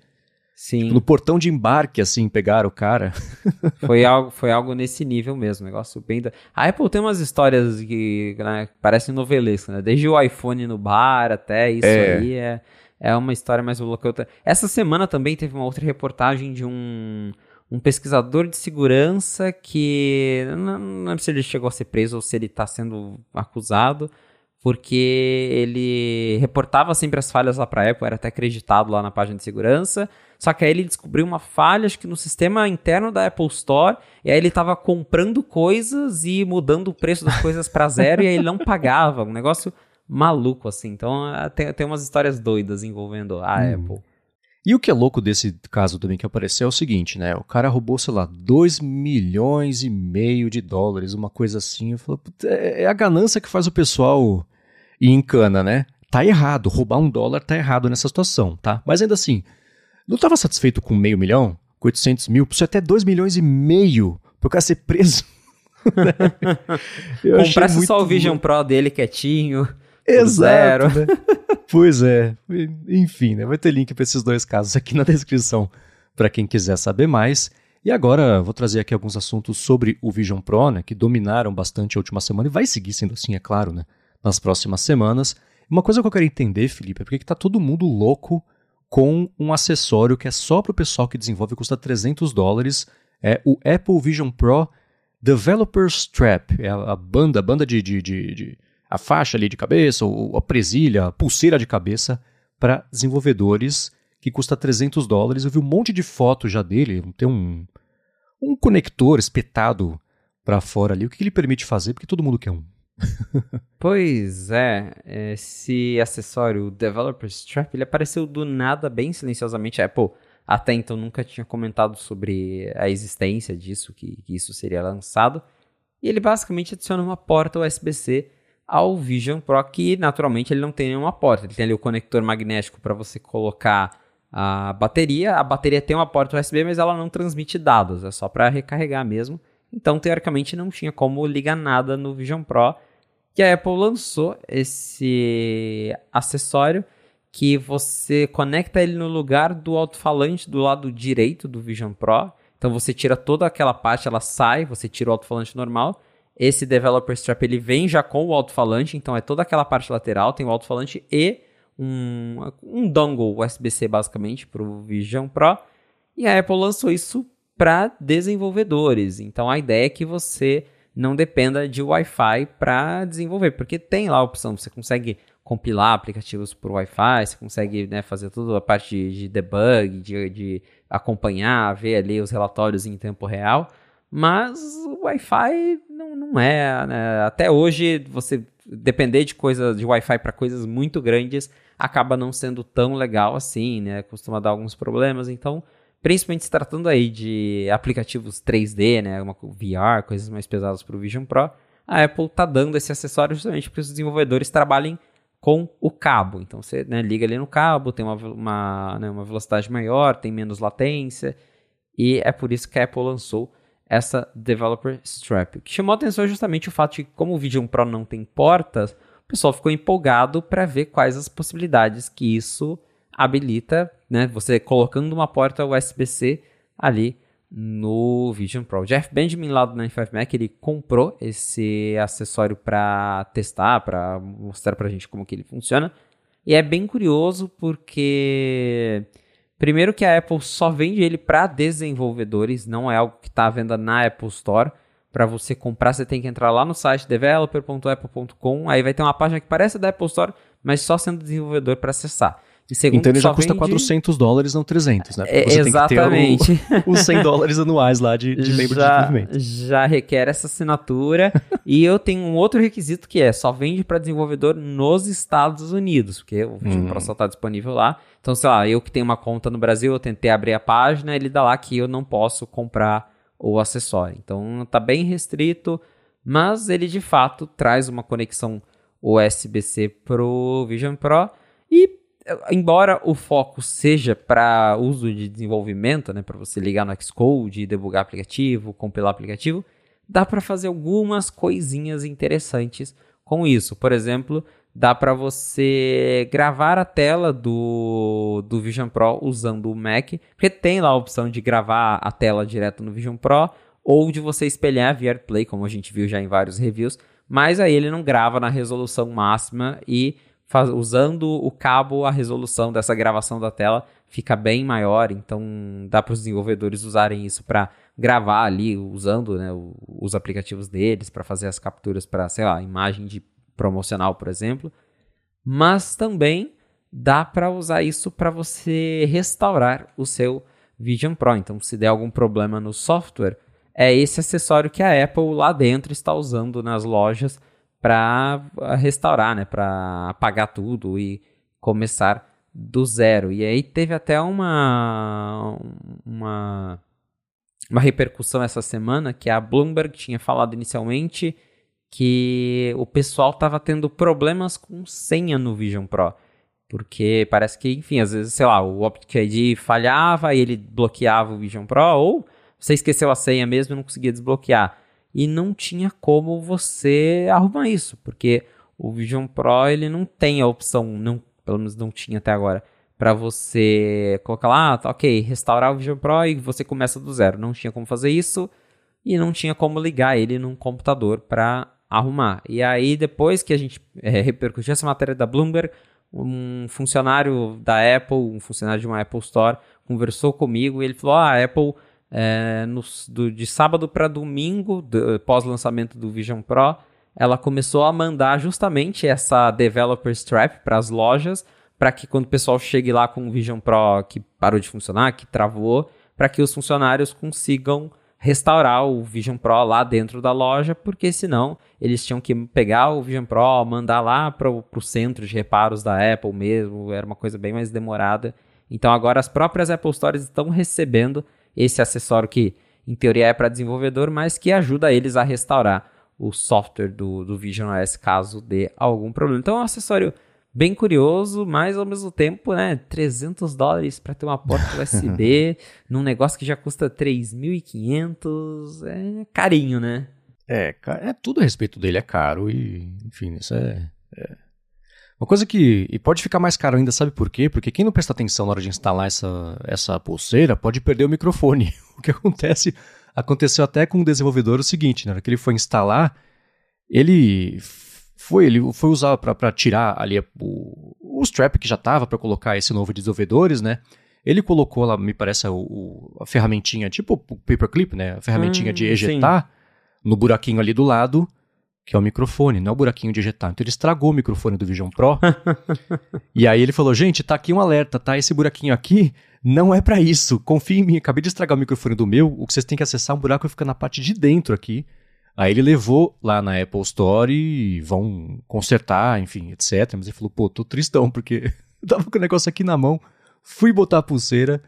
Sim. Tipo, no portão de embarque, assim, pegaram o cara. *laughs* foi, algo, foi algo nesse nível mesmo, negócio bem... Da... A Apple tem umas histórias que né, parecem novelescas, né? Desde o iPhone no bar até isso é. aí é, é uma história mais louca. Essa semana também teve uma outra reportagem de um, um pesquisador de segurança que... Não, não lembro se ele chegou a ser preso ou se ele está sendo acusado porque ele reportava sempre as falhas lá para a Apple, era até acreditado lá na página de segurança, só que aí ele descobriu uma falha, acho que no sistema interno da Apple Store, e aí ele estava comprando coisas e mudando o preço das coisas para zero, e aí ele não pagava, um negócio maluco assim. Então tem, tem umas histórias doidas envolvendo a hum. Apple. E o que é louco desse caso também que apareceu é o seguinte, né? O cara roubou, sei lá, 2 milhões e meio de dólares, uma coisa assim. Eu falo, é, é a ganância que faz o pessoal ir em cana, né? Tá errado, roubar um dólar tá errado nessa situação, tá? Mas ainda assim, não estava satisfeito com meio milhão, com 800 mil, precisa até 2 milhões e meio pro cara ser preso. Comprasse só o Vision Pro dele quietinho. Exato. Né? *laughs* pois é. Enfim, né? vai ter link para esses dois casos aqui na descrição para quem quiser saber mais. E agora vou trazer aqui alguns assuntos sobre o Vision Pro, né, que dominaram bastante a última semana e vai seguir sendo assim, é claro, né, nas próximas semanas. Uma coisa que eu quero entender, Felipe, é porque está todo mundo louco com um acessório que é só para o pessoal que desenvolve, custa 300 dólares. É o Apple Vision Pro Developer Strap. É a banda, a banda de, de, de, de a faixa ali de cabeça, ou a presilha, a pulseira de cabeça para desenvolvedores que custa 300 dólares. Eu vi um monte de fotos já dele, tem um, um conector espetado para fora ali. O que, que ele permite fazer? Porque todo mundo quer um. *laughs* pois é, esse acessório, o Developer Strap, ele apareceu do nada, bem silenciosamente. A Apple até então nunca tinha comentado sobre a existência disso, que, que isso seria lançado. E ele basicamente adiciona uma porta USB-C ao Vision Pro, que naturalmente ele não tem nenhuma porta. Ele tem ali o conector magnético para você colocar a bateria. A bateria tem uma porta USB, mas ela não transmite dados, é só para recarregar mesmo. Então, teoricamente, não tinha como ligar nada no Vision Pro. E a Apple lançou esse acessório que você conecta ele no lugar do alto-falante do lado direito do Vision Pro. Então você tira toda aquela parte, ela sai, você tira o alto-falante normal. Esse Developer Strap ele vem já com o alto-falante, então é toda aquela parte lateral, tem o alto-falante e um, um dongle USB-C basicamente para o Vision Pro. E a Apple lançou isso para desenvolvedores. Então a ideia é que você não dependa de Wi-Fi para desenvolver, porque tem lá a opção, você consegue compilar aplicativos por Wi-Fi, você consegue né, fazer toda a parte de, de debug, de, de, acompanhar, ver ali os relatórios em tempo real, mas o Wi-Fi não, não é. Né? Até hoje, você depender de coisas de Wi-Fi para coisas muito grandes acaba não sendo tão legal assim, né? Costuma dar alguns problemas, então principalmente se tratando aí de aplicativos 3D, né, uma VR, coisas mais pesadas para o Vision Pro, a Apple está dando esse acessório justamente para os desenvolvedores trabalhem com o cabo. Então você né, liga ali no cabo, tem uma, uma, né, uma velocidade maior, tem menos latência, e é por isso que a Apple lançou essa Developer Strap. O que chamou a atenção é justamente o fato de que, como o Vision Pro não tem portas, o pessoal ficou empolgado para ver quais as possibilidades que isso habilita, né? Você colocando uma porta USB-C ali no Vision Pro. Jeff Benjamin lá do 95 Mac, ele comprou esse acessório para testar, para mostrar para a gente como que ele funciona. E é bem curioso porque primeiro que a Apple só vende ele para desenvolvedores, não é algo que está à venda na Apple Store. Para você comprar, você tem que entrar lá no site developer.apple.com, aí vai ter uma página que parece da Apple Store, mas só sendo desenvolvedor para acessar. E segundo, então ele já custa vende... 400 dólares, não 300, né? É, exatamente. O, *laughs* os 100 dólares anuais lá de, de membro já, de desenvolvimento. Já requer essa assinatura. *laughs* e eu tenho um outro requisito que é só vende para desenvolvedor nos Estados Unidos, porque o hum. Pro só está disponível lá. Então, sei lá, eu que tenho uma conta no Brasil, eu tentei abrir a página, ele dá lá que eu não posso comprar o acessório. Então, tá bem restrito, mas ele de fato traz uma conexão USB-C pro Vision Pro e embora o foco seja para uso de desenvolvimento, né, para você ligar no Xcode, debugar aplicativo, compilar aplicativo, dá para fazer algumas coisinhas interessantes com isso. Por exemplo, dá para você gravar a tela do, do Vision Pro usando o Mac, porque tem lá a opção de gravar a tela direto no Vision Pro ou de você espelhar via AirPlay, como a gente viu já em vários reviews, mas aí ele não grava na resolução máxima e faz, usando o cabo, a resolução dessa gravação da tela fica bem maior, então dá para os desenvolvedores usarem isso para gravar ali, usando né, os aplicativos deles para fazer as capturas para, sei lá, imagem de promocional, por exemplo. Mas também dá para usar isso para você restaurar o seu Vision Pro. Então, se der algum problema no software, é esse acessório que a Apple lá dentro está usando nas lojas para ah, restaurar, né, para apagar tudo e começar do zero. E aí teve até uma uma uma repercussão essa semana que a Bloomberg tinha falado inicialmente que o pessoal estava tendo problemas com senha no Vision Pro. Porque parece que, enfim, às vezes, sei lá, o OpticID falhava e ele bloqueava o Vision Pro, ou você esqueceu a senha mesmo e não conseguia desbloquear e não tinha como você arrumar isso, porque o Vision Pro ele não tem a opção, não, pelo menos não tinha até agora, para você colocar lá, ah, tá, ok, restaurar o Vision Pro e você começa do zero. Não tinha como fazer isso e não tinha como ligar ele num computador para arrumar. E aí depois que a gente é, repercutiu essa matéria da Bloomberg, um funcionário da Apple, um funcionário de uma Apple Store, conversou comigo e ele falou: ah, a Apple é, no, do, de sábado para domingo, pós-lançamento do Vision Pro, ela começou a mandar justamente essa Developer Strap para as lojas para que quando o pessoal chegue lá com o Vision Pro que parou de funcionar, que travou, para que os funcionários consigam restaurar o Vision Pro lá dentro da loja, porque senão eles tinham que pegar o Vision Pro, mandar lá para o centro de reparos da Apple mesmo, era uma coisa bem mais demorada. Então agora as próprias Apple Stores estão recebendo esse acessório que em teoria é para desenvolvedor, mas que ajuda eles a restaurar o software do, do Vision OS caso dê algum problema. Então é um acessório bem curioso, mas ao mesmo tempo, né, 300 dólares para ter uma porta USB *laughs* num negócio que já custa 3.500, é carinho, né? É, é tudo a respeito dele é caro e, enfim, isso é, é, uma coisa que e pode ficar mais caro ainda, sabe por quê? Porque quem não presta atenção na hora de instalar essa, essa pulseira pode perder o microfone. *laughs* O que acontece aconteceu até com o desenvolvedor o seguinte, na hora que ele foi instalar, ele foi ele foi usar para tirar ali o, o strap que já estava para colocar esse novo desenvolvedores, né? Ele colocou lá, me parece, a, a ferramentinha, tipo o paperclip, né? A ferramentinha hum, de ejetar sim. no buraquinho ali do lado, que é o microfone, não é o buraquinho de ejetar. Então ele estragou o microfone do Vision Pro. *laughs* e aí ele falou: gente, tá aqui um alerta, tá? Esse buraquinho aqui não é para isso. Confia em mim, acabei de estragar o microfone do meu. O que vocês têm que acessar é um buraco que fica na parte de dentro aqui. Aí ele levou lá na Apple Store e vão consertar, enfim, etc. Mas ele falou, pô, tô tristão, porque eu *laughs* tava com o negócio aqui na mão, fui botar a pulseira,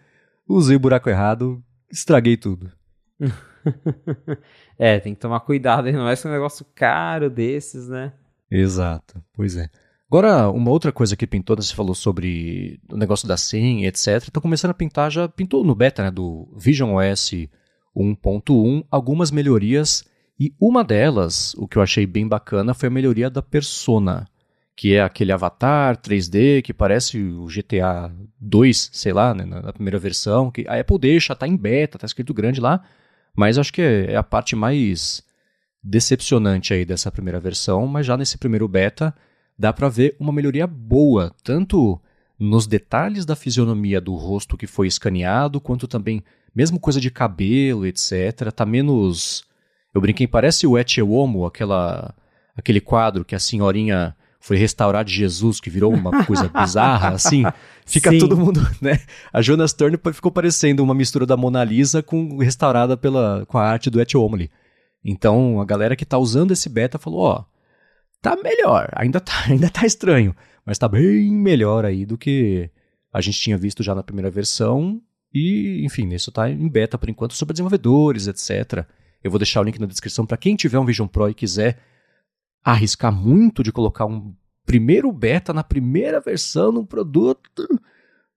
usei o buraco errado, estraguei tudo. *laughs* é, tem que tomar cuidado, não é um negócio caro desses, né? Exato, pois é. Agora, uma outra coisa que pintou, você falou sobre o negócio da senha, etc. Tô começando a pintar, já pintou no beta, né, do Vision OS 1.1, algumas melhorias e uma delas, o que eu achei bem bacana, foi a melhoria da persona, que é aquele avatar 3D que parece o GTA 2, sei lá, né, na primeira versão, que a Apple deixa, tá em beta, tá escrito grande lá, mas acho que é, é a parte mais decepcionante aí dessa primeira versão, mas já nesse primeiro beta dá para ver uma melhoria boa, tanto nos detalhes da fisionomia do rosto que foi escaneado, quanto também mesmo coisa de cabelo, etc, tá menos eu brinquei, parece o Etchewomo, aquela aquele quadro que a senhorinha foi restaurar de Jesus, que virou uma coisa bizarra, *laughs* assim. Fica Sim. todo mundo, *laughs* né? A Jonas Turner ficou parecendo uma mistura da Mona Lisa com restaurada pela com a arte do Etchewomo ali. Então, a galera que tá usando esse beta falou, ó, tá melhor, ainda tá, *laughs* ainda tá estranho, mas tá bem melhor aí do que a gente tinha visto já na primeira versão. E, enfim, isso tá em beta por enquanto sobre desenvolvedores, etc. Eu vou deixar o link na descrição para quem tiver um Vision Pro e quiser arriscar muito de colocar um primeiro beta na primeira versão no produto.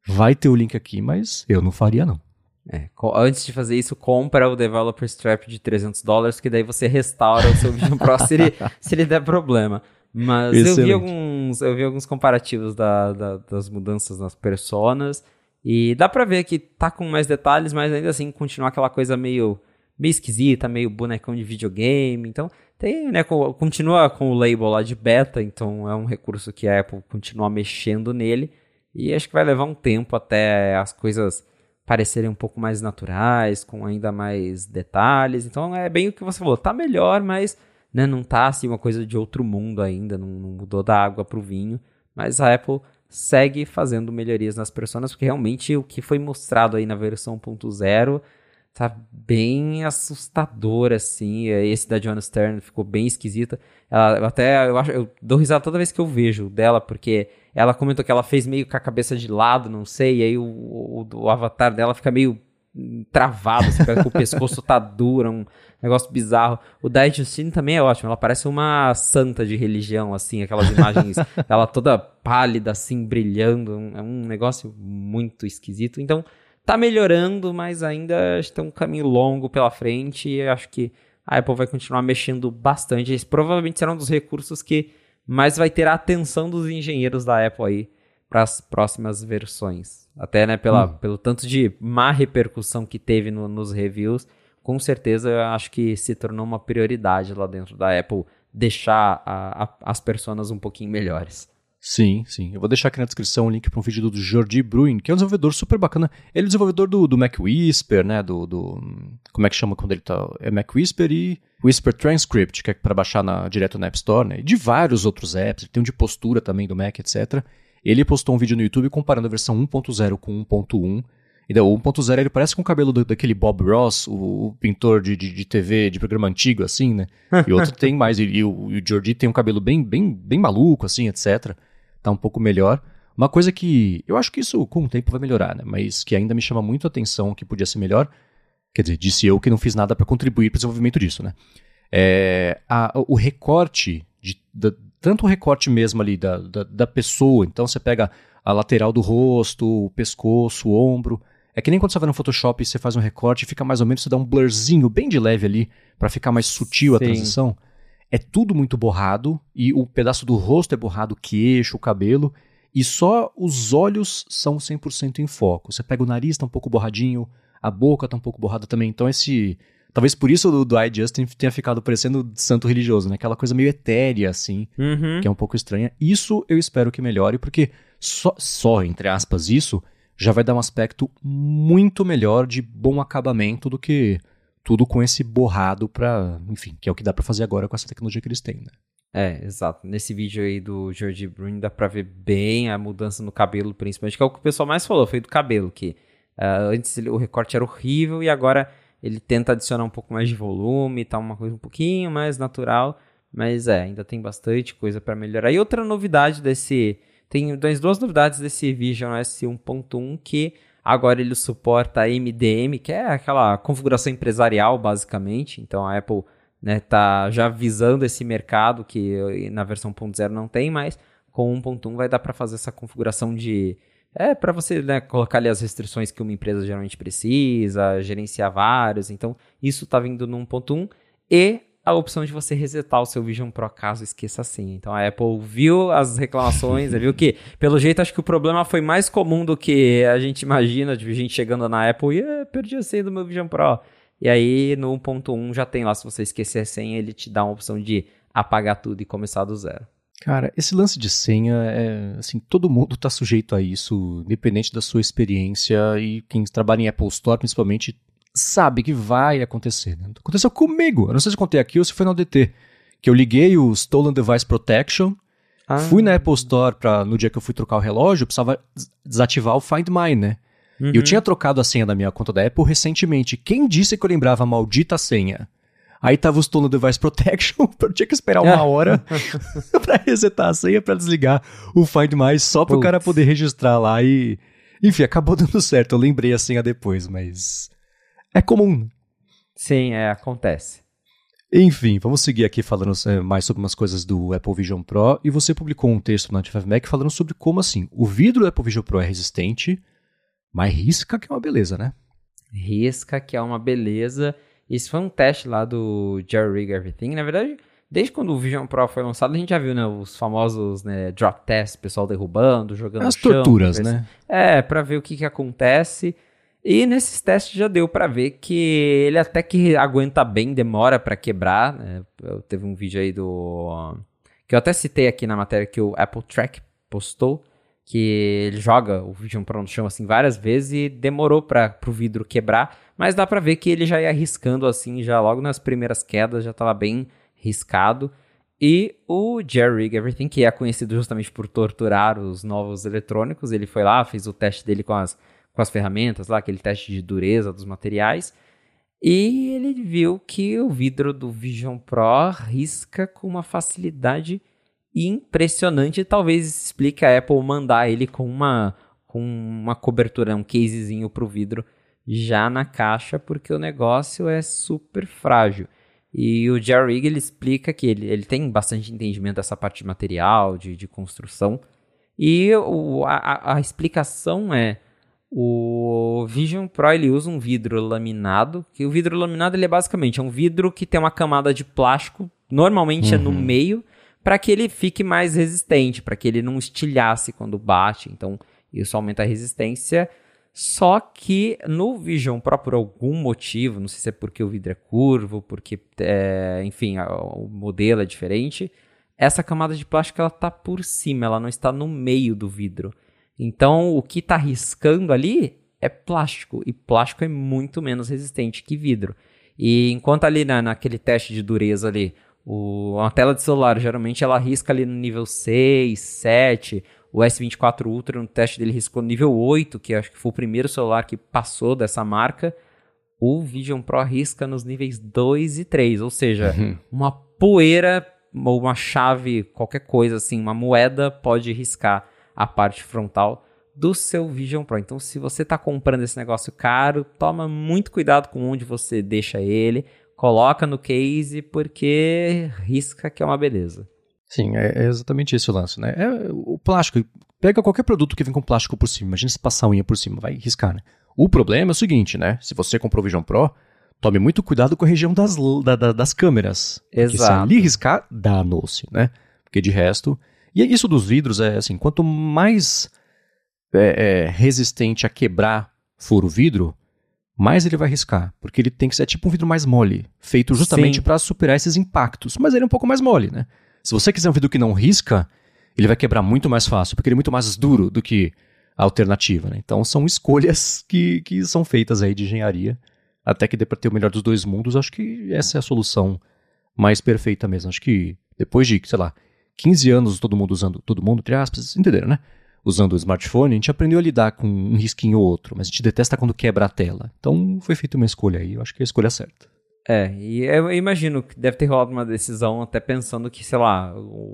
Vai ter o link aqui, mas eu não faria não. É, antes de fazer isso, compra o Developer Strap de 300 dólares, que daí você restaura o seu Vision Pro se, ele, *laughs* se ele der problema. Mas eu vi, alguns, eu vi alguns comparativos da, da, das mudanças nas personas, e dá pra ver que tá com mais detalhes, mas ainda assim continua aquela coisa meio meio esquisita, meio bonecão de videogame. Então, tem, né, continua com o label lá de beta, então é um recurso que a Apple continua mexendo nele. E acho que vai levar um tempo até as coisas parecerem um pouco mais naturais, com ainda mais detalhes. Então é bem o que você falou, tá melhor, mas né, não tá assim uma coisa de outro mundo ainda, não, não mudou da água pro vinho. Mas a Apple segue fazendo melhorias nas personas, porque realmente o que foi mostrado aí na versão 1.0 tá bem assustador, assim. Esse da Joanna Stern ficou bem esquisita. Ela, até, eu acho, eu dou risada toda vez que eu vejo dela, porque ela comentou que ela fez meio com a cabeça de lado, não sei, e aí o, o, o avatar dela fica meio travado, assim, o pescoço tá duro, um negócio bizarro. O da Justine também é ótimo, ela parece uma santa de religião, assim, aquelas imagens, *laughs* ela toda pálida, assim, brilhando, é um negócio muito esquisito. Então, tá melhorando, mas ainda tem um caminho longo pela frente e acho que a Apple vai continuar mexendo bastante. Esse provavelmente será um dos recursos que mais vai ter a atenção dos engenheiros da Apple aí para as próximas versões. Até né, pela, hum. pelo tanto de má repercussão que teve no, nos reviews, com certeza eu acho que se tornou uma prioridade lá dentro da Apple deixar a, a, as personas um pouquinho melhores. Sim, sim. Eu vou deixar aqui na descrição o link para um vídeo do Jordi Bruin, que é um desenvolvedor super bacana. Ele é desenvolvedor do, do Mac Whisper, né? Do, do, Como é que chama quando ele tá. É Mac Whisper e Whisper Transcript, que é para baixar na, direto na App Store, né? E de vários outros apps. Ele tem um de postura também do Mac, etc. Ele postou um vídeo no YouTube comparando a versão 1.0 com 1.1. Então, o 1.0 ele parece com o cabelo do, daquele Bob Ross, o, o pintor de, de, de, TV, de programa antigo, assim, né? E outro *laughs* tem mais, e, e, o, e o Jordi tem um cabelo bem, bem, bem maluco, assim, etc. Tá um pouco melhor. Uma coisa que eu acho que isso com o tempo vai melhorar, né? Mas que ainda me chama muito a atenção, que podia ser melhor. Quer dizer, disse eu que não fiz nada para contribuir para o desenvolvimento disso, né? É, a, o recorte, de, da, tanto o recorte mesmo ali da, da, da pessoa, então você pega a lateral do rosto, o pescoço, o ombro. É que nem quando você vai no Photoshop e você faz um recorte, fica mais ou menos, você dá um blurzinho bem de leve ali, para ficar mais sutil Sim. a transição. É tudo muito borrado, e o pedaço do rosto é borrado, o queixo, o cabelo, e só os olhos são 100% em foco. Você pega o nariz, tá um pouco borradinho, a boca tá um pouco borrada também, então esse... Talvez por isso o do I Justin tenha ficado parecendo santo religioso, né? Aquela coisa meio etérea, assim, uhum. que é um pouco estranha. Isso eu espero que melhore, porque só, só, entre aspas, isso já vai dar um aspecto muito melhor de bom acabamento do que tudo com esse borrado para, enfim, que é o que dá para fazer agora com essa tecnologia que eles têm, né? É, exato. Nesse vídeo aí do George Bruni dá pra ver bem a mudança no cabelo, principalmente, que é o que o pessoal mais falou, foi do cabelo, que uh, antes ele, o recorte era horrível e agora ele tenta adicionar um pouco mais de volume, tá uma coisa um pouquinho mais natural, mas é, ainda tem bastante coisa para melhorar. E outra novidade desse tem duas novidades desse Vision S 1.1 que agora ele suporta MDM, que é aquela configuração empresarial basicamente. Então a Apple né, tá já visando esse mercado que na versão 1.0 não tem, mas com 1.1 vai dar para fazer essa configuração de é para você né, colocar ali as restrições que uma empresa geralmente precisa, gerenciar vários. Então, isso está vindo no 1.1 e a opção de você resetar o seu Vision Pro caso esqueça a senha. Então a Apple viu as reclamações, viu que, pelo jeito, acho que o problema foi mais comum do que a gente imagina, de gente chegando na Apple e ah, perdi a senha do meu Vision Pro. E aí no 1.1 já tem lá, se você esquecer a senha, ele te dá uma opção de apagar tudo e começar do zero. Cara, esse lance de senha é assim, todo mundo está sujeito a isso, independente da sua experiência e quem trabalha em Apple Store, principalmente, sabe que vai acontecer. Né? Aconteceu comigo. Eu não sei se contei aqui ou se foi no DT. Que eu liguei o Stolen Device Protection, ah. fui na Apple Store pra, no dia que eu fui trocar o relógio, eu precisava desativar o Find My, né? Uhum. E eu tinha trocado a senha da minha conta da Apple recentemente. Quem disse que eu lembrava a maldita senha? Aí tava o Stolen Device Protection, *laughs* eu tinha que esperar uma *laughs* hora *laughs* pra resetar a senha pra desligar o Find My só pro Putz. cara poder registrar lá e. Enfim, acabou dando certo. Eu lembrei a senha depois, mas é comum. Sim, é, acontece. Enfim, vamos seguir aqui falando é, mais sobre umas coisas do Apple Vision Pro. E você publicou um texto no 95Mac falando sobre como assim o vidro do Apple Vision Pro é resistente, mas risca que é uma beleza, né? Risca que é uma beleza. Isso foi um teste lá do Jerry Rig Everything. Na verdade, desde quando o Vision Pro foi lançado, a gente já viu né, os famosos né, drop tests, pessoal derrubando, jogando As torturas, né? É, para ver o que, que acontece. E nesses testes já deu para ver que ele até que aguenta bem, demora para quebrar. Né? Eu teve um vídeo aí do que eu até citei aqui na matéria que o Apple Track postou que ele joga o Vision Pro no chão assim várias vezes e demorou para o vidro quebrar, mas dá para ver que ele já ia riscando assim, já logo nas primeiras quedas já estava bem riscado. E o Jerry Rig Everything, que é conhecido justamente por torturar os novos eletrônicos, ele foi lá, fez o teste dele com as com as ferramentas lá, aquele teste de dureza dos materiais. E ele viu que o vidro do Vision Pro risca com uma facilidade impressionante. Talvez explique a Apple mandar ele com uma, com uma cobertura, um casezinho para o vidro já na caixa, porque o negócio é super frágil. E o Jerry ele explica que ele, ele tem bastante entendimento dessa parte de material, de, de construção. E o, a, a explicação é o Vision Pro ele usa um vidro laminado, que o vidro laminado ele é basicamente é um vidro que tem uma camada de plástico, normalmente uhum. é no uhum. meio, para que ele fique mais resistente, para que ele não estilhasse quando bate. Então, isso aumenta a resistência. Só que no Vision Pro, por algum motivo, não sei se é porque o vidro é curvo, porque, é, enfim, o modelo é diferente, essa camada de plástico ela está por cima, ela não está no meio do vidro. Então, o que está riscando ali é plástico, e plástico é muito menos resistente que vidro. E enquanto ali na, naquele teste de dureza ali, o, uma tela de celular geralmente ela risca ali no nível 6, 7, o S24 Ultra, no teste dele riscou nível 8, que acho que foi o primeiro celular que passou dessa marca. O Vision Pro risca nos níveis 2 e 3, ou seja, uhum. uma poeira ou uma chave, qualquer coisa assim, uma moeda pode riscar a parte frontal do seu Vision Pro. Então, se você está comprando esse negócio caro, toma muito cuidado com onde você deixa ele, coloca no case, porque risca que é uma beleza. Sim, é, é exatamente esse o lance, né? É, o plástico, pega qualquer produto que vem com plástico por cima, imagina se passar a unha por cima, vai riscar, né? O problema é o seguinte, né? Se você comprou o Vision Pro, tome muito cuidado com a região das, da, da, das câmeras. Exato. Porque se ali riscar, danou-se, né? Porque de resto... E isso dos vidros é assim, quanto mais é, é, resistente a quebrar for o vidro, mais ele vai riscar. Porque ele tem que ser tipo um vidro mais mole, feito justamente para superar esses impactos. Mas ele é um pouco mais mole, né? Se você quiser um vidro que não risca, ele vai quebrar muito mais fácil, porque ele é muito mais duro do que a alternativa. Né? Então são escolhas que, que são feitas aí de engenharia, até que dê para ter o melhor dos dois mundos. Acho que essa é a solução mais perfeita mesmo. Acho que depois de, sei lá, 15 anos todo mundo usando, todo mundo, entre aspas, entenderam, né? Usando o smartphone, a gente aprendeu a lidar com um risquinho ou outro, mas a gente detesta quando quebra a tela. Então foi feita uma escolha aí, eu acho que é a escolha certa. É, e eu imagino que deve ter rolado uma decisão até pensando que, sei lá,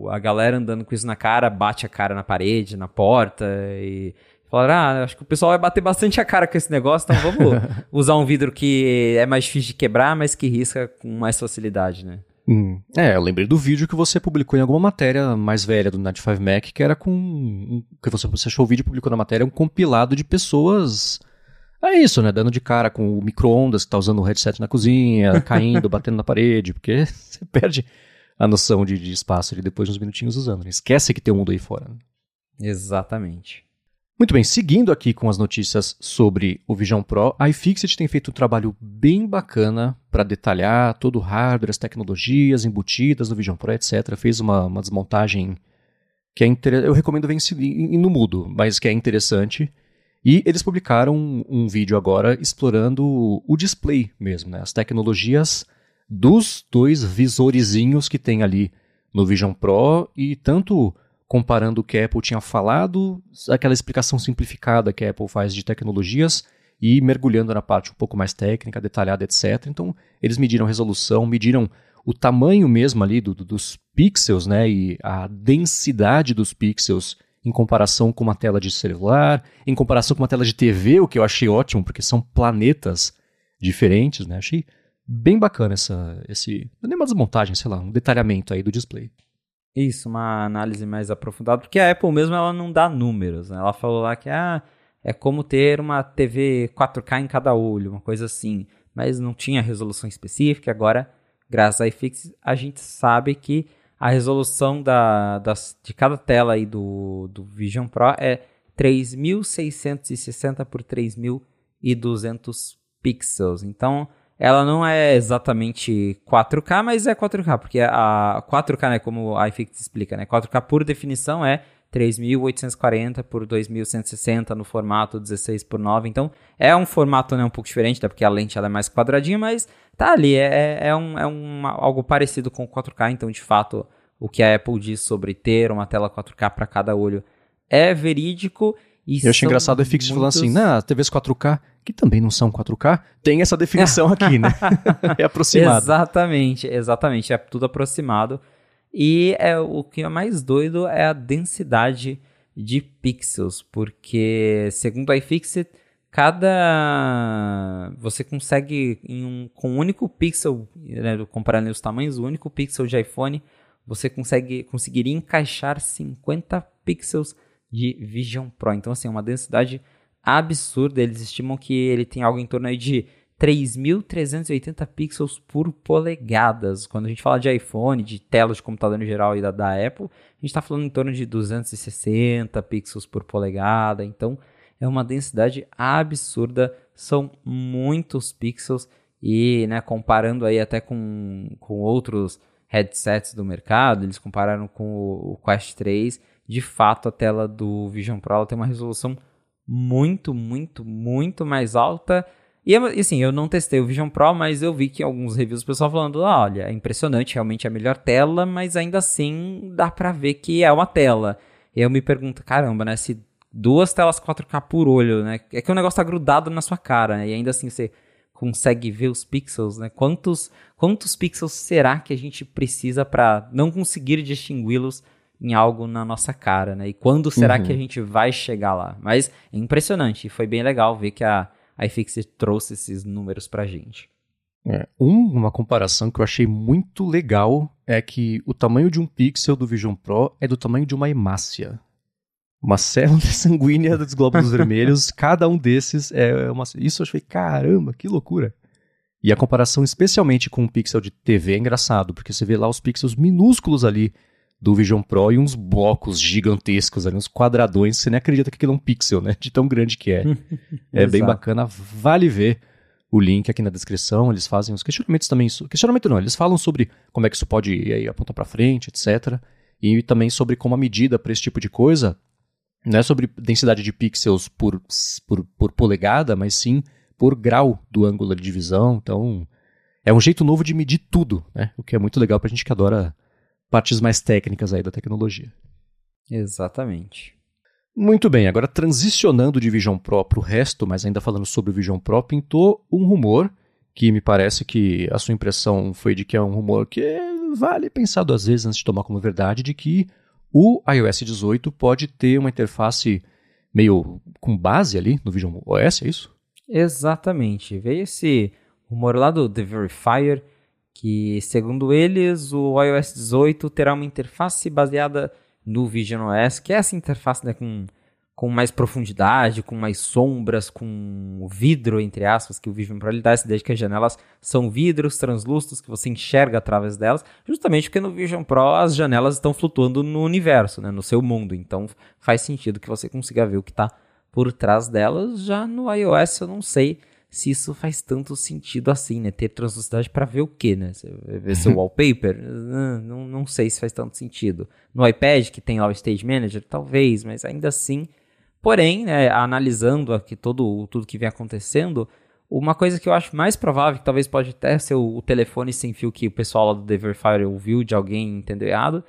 a galera andando com isso na cara bate a cara na parede, na porta e falaram, ah, acho que o pessoal vai bater bastante a cara com esse negócio, então vamos *laughs* usar um vidro que é mais difícil de quebrar, mas que risca com mais facilidade, né? Hum. É, eu lembrei do vídeo que você publicou em alguma matéria mais velha do Night 5 Mac, que era com. que você, você achou o vídeo e publicou na matéria, um compilado de pessoas é isso, né? Dando de cara com o micro-ondas que tá usando o headset na cozinha, *laughs* caindo, batendo na parede, porque *laughs* você perde a noção de, de espaço ali depois de uns minutinhos usando. Né? Esquece que tem um mundo aí fora. Né? Exatamente. Muito bem, seguindo aqui com as notícias sobre o Vision Pro, a iFixit tem feito um trabalho bem bacana para detalhar todo o hardware, as tecnologias embutidas no Vision Pro, etc. Fez uma, uma desmontagem que é interessante. Eu recomendo ver no mudo, mas que é interessante. E eles publicaram um, um vídeo agora explorando o display mesmo, né? as tecnologias dos dois visorezinhos que tem ali no Vision Pro e tanto comparando o que a Apple tinha falado, aquela explicação simplificada que a Apple faz de tecnologias e mergulhando na parte um pouco mais técnica, detalhada, etc. Então, eles mediram resolução, mediram o tamanho mesmo ali do, do, dos pixels, né, e a densidade dos pixels em comparação com uma tela de celular, em comparação com uma tela de TV, o que eu achei ótimo, porque são planetas diferentes, né? Achei bem bacana essa, esse, não é nem uma desmontagem, sei lá, um detalhamento aí do display. Isso, uma análise mais aprofundada, porque a Apple mesmo ela não dá números, né? Ela falou lá que ah, é como ter uma TV 4K em cada olho, uma coisa assim, mas não tinha resolução específica, agora, graças a iFix, a gente sabe que a resolução da, das, de cada tela aí do, do Vision Pro é 3660 por 3200 pixels. Então, ela não é exatamente 4K, mas é 4K, porque a 4K, né, como a iFix explica, né, 4K por definição é 3840 por 2160 no formato 16 por 9. Então, é um formato né, um pouco diferente, até porque a lente ela é mais quadradinha, mas tá ali, é, é, é, um, é um, algo parecido com o 4K, então de fato o que a Apple diz sobre ter uma tela 4K para cada olho é verídico. E eu achei engraçado o FX muitos... falando assim, na TVs 4K, que também não são 4K, tem essa definição aqui, né? *laughs* é aproximado. Exatamente, exatamente, é tudo aproximado. E é, o que é mais doido é a densidade de pixels, porque segundo a iFixit, cada você consegue um, com um único pixel, né, comparando os tamanhos, o único pixel de iPhone, você consegue conseguiria encaixar 50 pixels de Vision Pro. Então assim, é uma densidade absurda. Eles estimam que ele tem algo em torno de 3.380 pixels por polegadas. Quando a gente fala de iPhone, de telas de computador no geral e da, da Apple, a gente está falando em torno de 260 pixels por polegada. Então é uma densidade absurda, são muitos pixels e, né, comparando aí até com, com outros headsets do mercado, eles compararam com o, o Quest 3, de fato a tela do Vision Pro tem uma resolução muito, muito, muito mais alta. E assim, eu não testei o Vision Pro, mas eu vi que alguns reviews o pessoal falando, ah, olha, é impressionante, realmente é a melhor tela, mas ainda assim dá para ver que é uma tela. E eu me pergunto, caramba, né? Se duas telas 4K por olho, né? É que o negócio tá grudado na sua cara, né? E ainda assim você consegue ver os pixels, né? Quantos, quantos pixels será que a gente precisa para não conseguir distingui-los em algo na nossa cara, né? E quando será uhum. que a gente vai chegar lá? Mas é impressionante, foi bem legal ver que a, a iFixit trouxe esses números pra gente. É, um, uma comparação que eu achei muito legal é que o tamanho de um pixel do Vision Pro é do tamanho de uma hemácia. Uma célula *laughs* sanguínea dos glóbulos *laughs* vermelhos, cada um desses é uma. Isso eu achei, caramba, que loucura. E a comparação, especialmente com um pixel de TV, é engraçado, porque você vê lá os pixels minúsculos ali do Vision Pro e uns blocos gigantescos ali, uns quadradões, você nem acredita que aquilo é um pixel, né? De tão grande que é. *laughs* é bem bacana, vale ver o link aqui na descrição, eles fazem os questionamentos também. Questionamento não, eles falam sobre como é que isso pode ir aí, apontar para frente, etc. E também sobre como a medida para esse tipo de coisa não é sobre densidade de pixels por, por, por polegada, mas sim por grau do ângulo de divisão. Então, é um jeito novo de medir tudo, né? O que é muito legal para a gente que adora partes mais técnicas aí da tecnologia. Exatamente. Muito bem, agora transicionando de Vision Pro para o resto, mas ainda falando sobre o Vision Pro, pintou um rumor que me parece que a sua impressão foi de que é um rumor que vale pensar duas vezes antes de tomar como verdade, de que o iOS 18 pode ter uma interface meio com base ali no Vision OS, é isso? Exatamente. Veio esse rumor lá do The Verifier que, segundo eles, o iOS 18 terá uma interface baseada no Vision OS, que é essa interface né, com, com mais profundidade, com mais sombras, com vidro, entre aspas, que o Vision Pro ele dá essa ideia de que as janelas são vidros translúcidos que você enxerga através delas, justamente porque no Vision Pro as janelas estão flutuando no universo, né, no seu mundo, então faz sentido que você consiga ver o que está por trás delas. Já no iOS eu não sei se isso faz tanto sentido assim, né? Ter translucidade para ver o quê, né? Ver seu *laughs* wallpaper? Não, não sei se faz tanto sentido. No iPad, que tem lá o Stage Manager, talvez, mas ainda assim. Porém, né, analisando aqui todo, tudo que vem acontecendo, uma coisa que eu acho mais provável, que talvez pode até ser o, o telefone sem fio que o pessoal lá do The Verifier ouviu de alguém entendeu errado,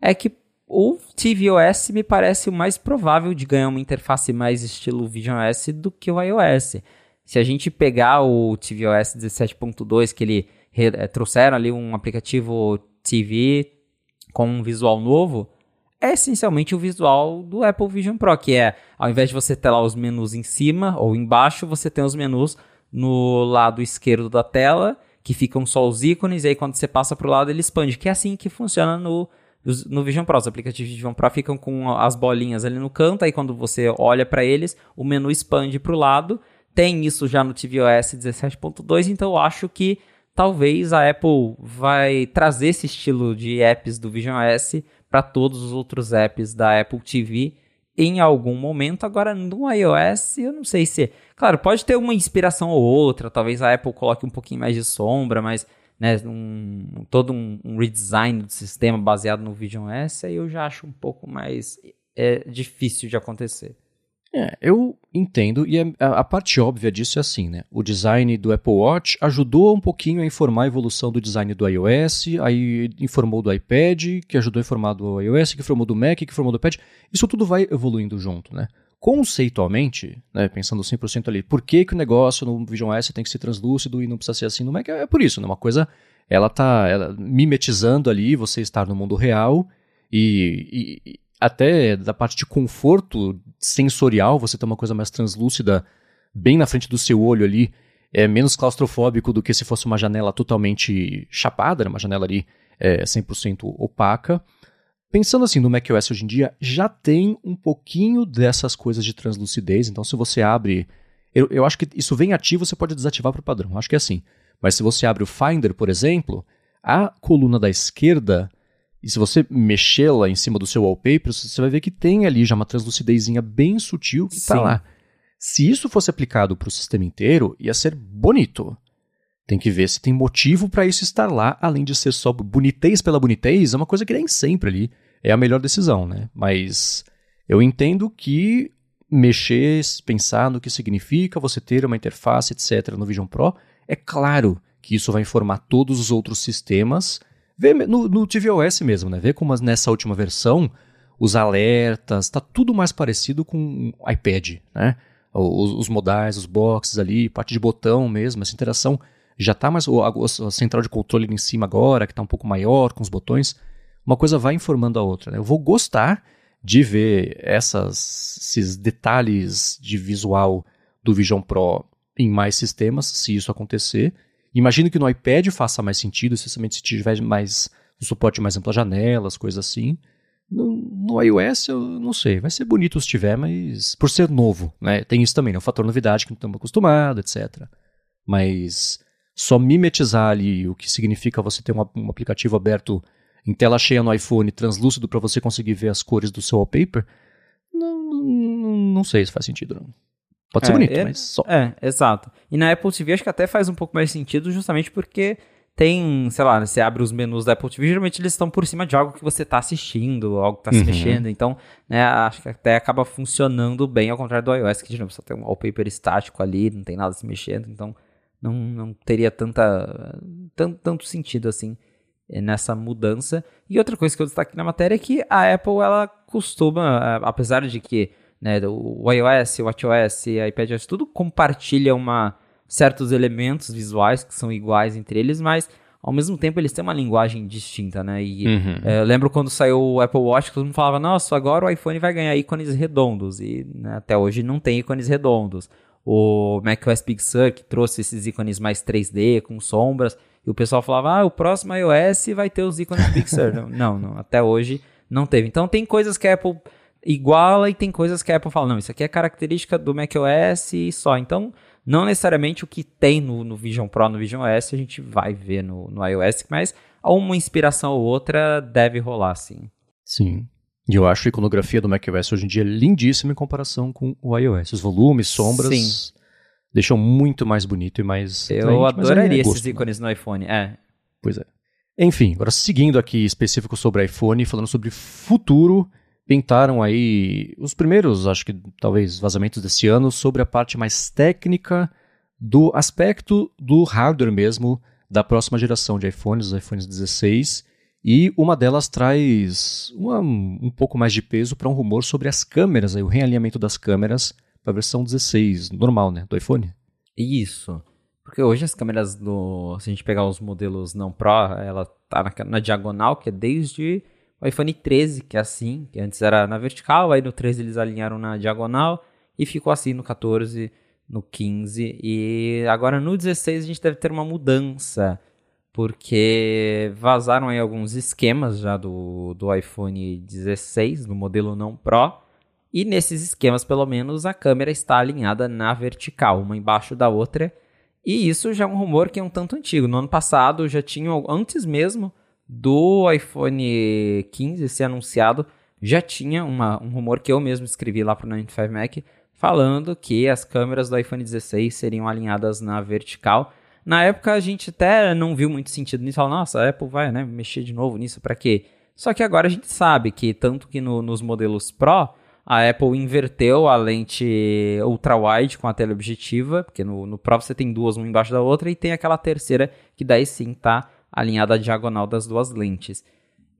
é que o tvOS me parece o mais provável de ganhar uma interface mais estilo Vision OS do que o iOS. Se a gente pegar o tvOS 17.2, que ele é, trouxeram ali um aplicativo TV com um visual novo, é essencialmente o visual do Apple Vision Pro, que é, ao invés de você ter lá os menus em cima ou embaixo, você tem os menus no lado esquerdo da tela, que ficam só os ícones, e aí quando você passa para o lado ele expande, que é assim que funciona no, no Vision Pro. Os aplicativos de Vision Pro ficam com as bolinhas ali no canto, aí quando você olha para eles, o menu expande para o lado, tem isso já no tvOS 17.2, então eu acho que talvez a Apple vai trazer esse estilo de apps do Vision OS para todos os outros apps da Apple TV em algum momento. Agora, no iOS, eu não sei se. Claro, pode ter uma inspiração ou outra, talvez a Apple coloque um pouquinho mais de sombra, mas né, um, todo um, um, redesign do sistema baseado no Vision OS, aí eu já acho um pouco mais é, difícil de acontecer. É, eu entendo, e é, a, a, parte óbvia disso é assim, né? O design do Apple Watch ajudou um pouquinho a informar a evolução do design do iOS, aí informou do iPad, que ajudou a informar do iOS, que informou do Mac, que informou do iPad. Isso tudo vai evoluindo junto, né? Conceitualmente, né, pensando 100% ali, por que, que o negócio no Vision OS tem que ser translúcido e não precisa ser assim no Mac? É, é por isso, né? Uma coisa, ela tá ela, mimetizando ali você estar no mundo real e, e até da parte de conforto sensorial, você ter uma coisa mais translúcida bem na frente do seu olho ali, é menos claustrofóbico do que se fosse uma janela totalmente chapada, né? uma janela ali é, 100% opaca. Pensando assim no macOS hoje em dia, já tem um pouquinho dessas coisas de translucidez, então se você abre. Eu, eu acho que isso vem ativo, você pode desativar para o padrão, acho que é assim. Mas se você abre o Finder, por exemplo, a coluna da esquerda e se você mexer lá em cima do seu wallpaper, você vai ver que tem ali já uma translucidezinha bem sutil que está lá. Se isso fosse aplicado para o sistema inteiro, ia ser bonito. Tem que ver se tem motivo para isso estar lá, além de ser só bonitez pela bonitez, é uma coisa que nem sempre ali é a melhor decisão, né? Mas eu entendo que mexer, pensar no que significa você ter uma interface, etc., no Vision Pro, é claro que isso vai informar todos os outros sistemas Vê no, no tvOS mesmo, né? Vê como nessa última versão os alertas, está tudo mais parecido com o iPad, né? Os, os, modais, os boxes ali, parte de botão mesmo, essa interação já está mais. A, a, central de controle em cima agora, que está um pouco maior, com os botões. Uma coisa vai informando a outra. Né? Eu vou gostar de ver essas, esses detalhes de visual do Vision Pro em mais sistemas, se isso acontecer. Imagino que no iPad faça mais sentido, especialmente se tiver mais um suporte mais amplo a janelas, coisas assim. No, no, iOS, eu não sei, vai ser bonito se tiver, mas por ser novo, né? Tem isso também, né? O fator novidade que não estamos acostumados, etc. Mas só mimetizar ali o que significa você ter um, um aplicativo aberto em tela cheia no iPhone, translúcido para você conseguir ver as cores do seu wallpaper, não, não, não sei se faz sentido, não. Pode ser é, bonito, é, mas só. É, exato. E na Apple TV acho que até faz um pouco mais sentido, justamente porque tem, sei lá, você abre os menus da Apple TV, geralmente eles estão por cima de algo que você está assistindo, algo que está se uhum. mexendo. Então, né, acho que até acaba funcionando bem, ao contrário do iOS, que de novo só tem um wallpaper estático ali, não tem nada se mexendo. Então, não, não teria tanta, tanto, tanto sentido assim eh, nessa mudança. E outra coisa que eu destaquei na matéria é que a Apple, ela costuma, apesar de que né, o iOS, o WatchOS iPadOS, tudo compartilha uma, certos elementos visuais que são iguais entre eles, mas ao mesmo tempo eles têm uma linguagem distinta, né? E uhum. é, eu lembro quando saiu o Apple Watch, todo mundo falava, nossa, agora o iPhone vai ganhar ícones redondos, e né, até hoje não tem ícones redondos. O macOS Big Sur, que trouxe esses ícones mais 3D, com sombras, e o pessoal falava, ah, o próximo iOS vai ter os ícones Big Sur. *laughs* não, não, até hoje não teve. Então tem coisas que a Apple iguala e tem coisas que a Apple fala, não, isso aqui é característica do macOS e só. Então, não necessariamente o que tem no, no Vision Pro, no Vision OS, a gente vai ver no, no iOS, mas uma inspiração ou outra deve rolar, sim. Sim. E eu acho a iconografia do macOS hoje em dia lindíssima em comparação com o iOS. Os volumes, sombras, sim. deixam muito mais bonito e mais. Eu adoraria é gosto, esses né? ícones no iPhone, é. Pois é. Enfim, agora seguindo aqui específico sobre iPhone, falando sobre futuro, pintaram aí os primeiros, acho que talvez, vazamentos desse ano sobre a parte mais técnica do aspecto do hardware mesmo da próxima geração de iPhones, os iPhones 16. E uma delas traz uma, um pouco mais de peso para um rumor sobre as câmeras, aí, o realinhamento das câmeras para a versão 16 normal, né, do iPhone. Isso. Porque hoje as câmeras do. Se a gente pegar os modelos não Pro, ela tá na, na diagonal, que é desde o iPhone 13, que é assim, que antes era na vertical, aí no 13 eles alinharam na diagonal e ficou assim no 14, no 15 e agora no 16 a gente deve ter uma mudança, porque vazaram aí alguns esquemas já do, do iPhone 16, no modelo não Pro, e nesses esquemas pelo menos a câmera está alinhada na vertical, uma embaixo da outra, e isso já é um rumor que é um tanto antigo. No ano passado já tinha, antes mesmo, do iPhone 15 ser anunciado, já tinha uma, um rumor que eu mesmo escrevi lá para o 95 Mac, falando que as câmeras do iPhone 16 seriam alinhadas na vertical. Na época a gente até não viu muito sentido nisso, falou, nossa, a Apple vai né, mexer de novo nisso para quê? Só que agora a gente sabe que tanto que no, nos modelos Pro, a Apple inverteu a lente ultra-wide com a teleobjetiva, porque no, no Pro você tem duas, uma embaixo da outra, e tem aquela terceira que daí sim tá alinhada à diagonal das duas lentes.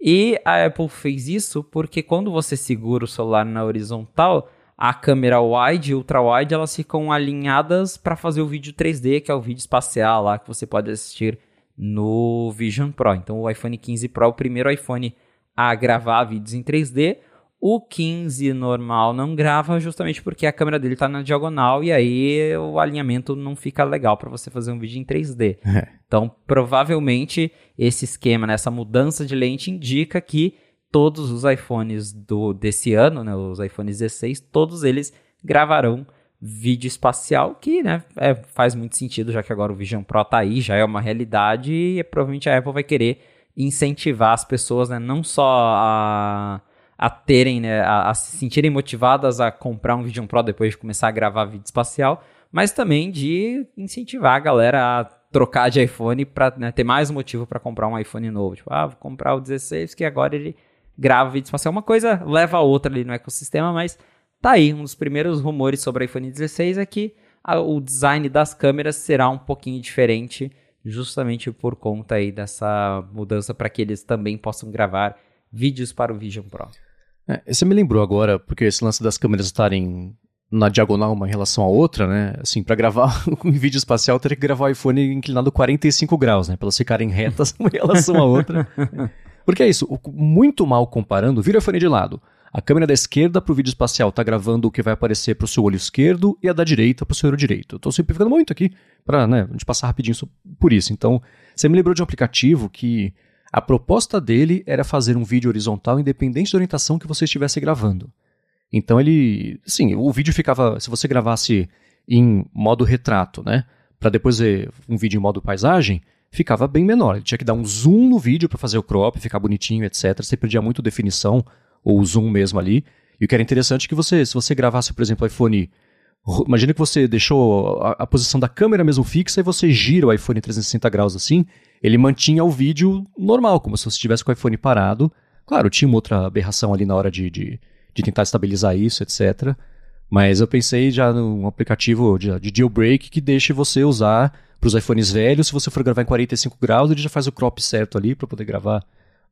E a Apple fez isso porque quando você segura o celular na horizontal, a câmera wide e ultra wide elas ficam alinhadas para fazer o vídeo 3D, que é o vídeo espacial lá que você pode assistir no Vision Pro. Então o iPhone 15 Pro é o primeiro iPhone a gravar vídeos em 3D. O 15 normal não grava justamente porque a câmera dele está na diagonal e aí o alinhamento não fica legal para você fazer um vídeo em 3D. É. Então, provavelmente esse esquema, né, essa mudança de lente indica que todos os iPhones do desse ano, né, os iPhones 16, todos eles gravarão vídeo espacial, que né, é, faz muito sentido, já que agora o Vision Pro tá aí, já é uma realidade e provavelmente a Apple vai querer incentivar as pessoas, né, não só a a terem, né, a, a, se sentirem motivadas a comprar um Vision Pro depois de começar a gravar vídeo espacial, mas também de incentivar a galera a trocar de iPhone para né, ter mais motivo para comprar um iPhone novo. Tipo, ah, vou comprar o 16 que agora ele grava vídeo espacial. Uma coisa leva a outra ali no ecossistema, mas tá aí. Um dos primeiros rumores sobre o iPhone 16 é que a, o design das câmeras será um pouquinho diferente, justamente por conta aí dessa mudança para que eles também possam gravar vídeos para o Vision Pro. É, você me lembrou agora, porque esse lance das câmeras estarem na diagonal uma em relação à outra, né? Assim, para gravar *laughs* um vídeo espacial, teria que gravar o iPhone inclinado 45 graus, né? Para elas ficarem retas uma em relação à outra. *laughs* Porque é isso, muito mal comparando, vira o iPhone de lado. A câmera da esquerda para o vídeo espacial está gravando o que vai aparecer para o seu olho esquerdo e a da direita para o seu olho direito. Estou simplificando muito aqui para né, a gente passar rapidinho por isso. Então, você me lembrou de um aplicativo que a proposta dele era fazer um vídeo horizontal independente da orientação que você estivesse gravando. Então ele, sim, o vídeo ficava, se você gravasse em modo retrato, né, para depois ver um vídeo em modo paisagem, ficava bem menor. Ele tinha que dar um zoom no vídeo para fazer o crop, ficar bonitinho, etc. Você perdia muito definição ou zoom mesmo ali. E o que era interessante é que você, se você gravasse, por exemplo, o iPhone Imagina que você deixou a, a, posição da câmera mesmo fixa e você gira o iPhone 360 graus assim, ele mantinha o vídeo normal, como se você estivesse com o iPhone parado. Claro, tinha uma outra aberração ali na hora de, de, de tentar estabilizar isso, etc. Mas eu pensei já num aplicativo de, de jailbreak que deixe você usar para os iPhones velhos, se você for gravar em 45 graus, ele já faz o crop certo ali para poder gravar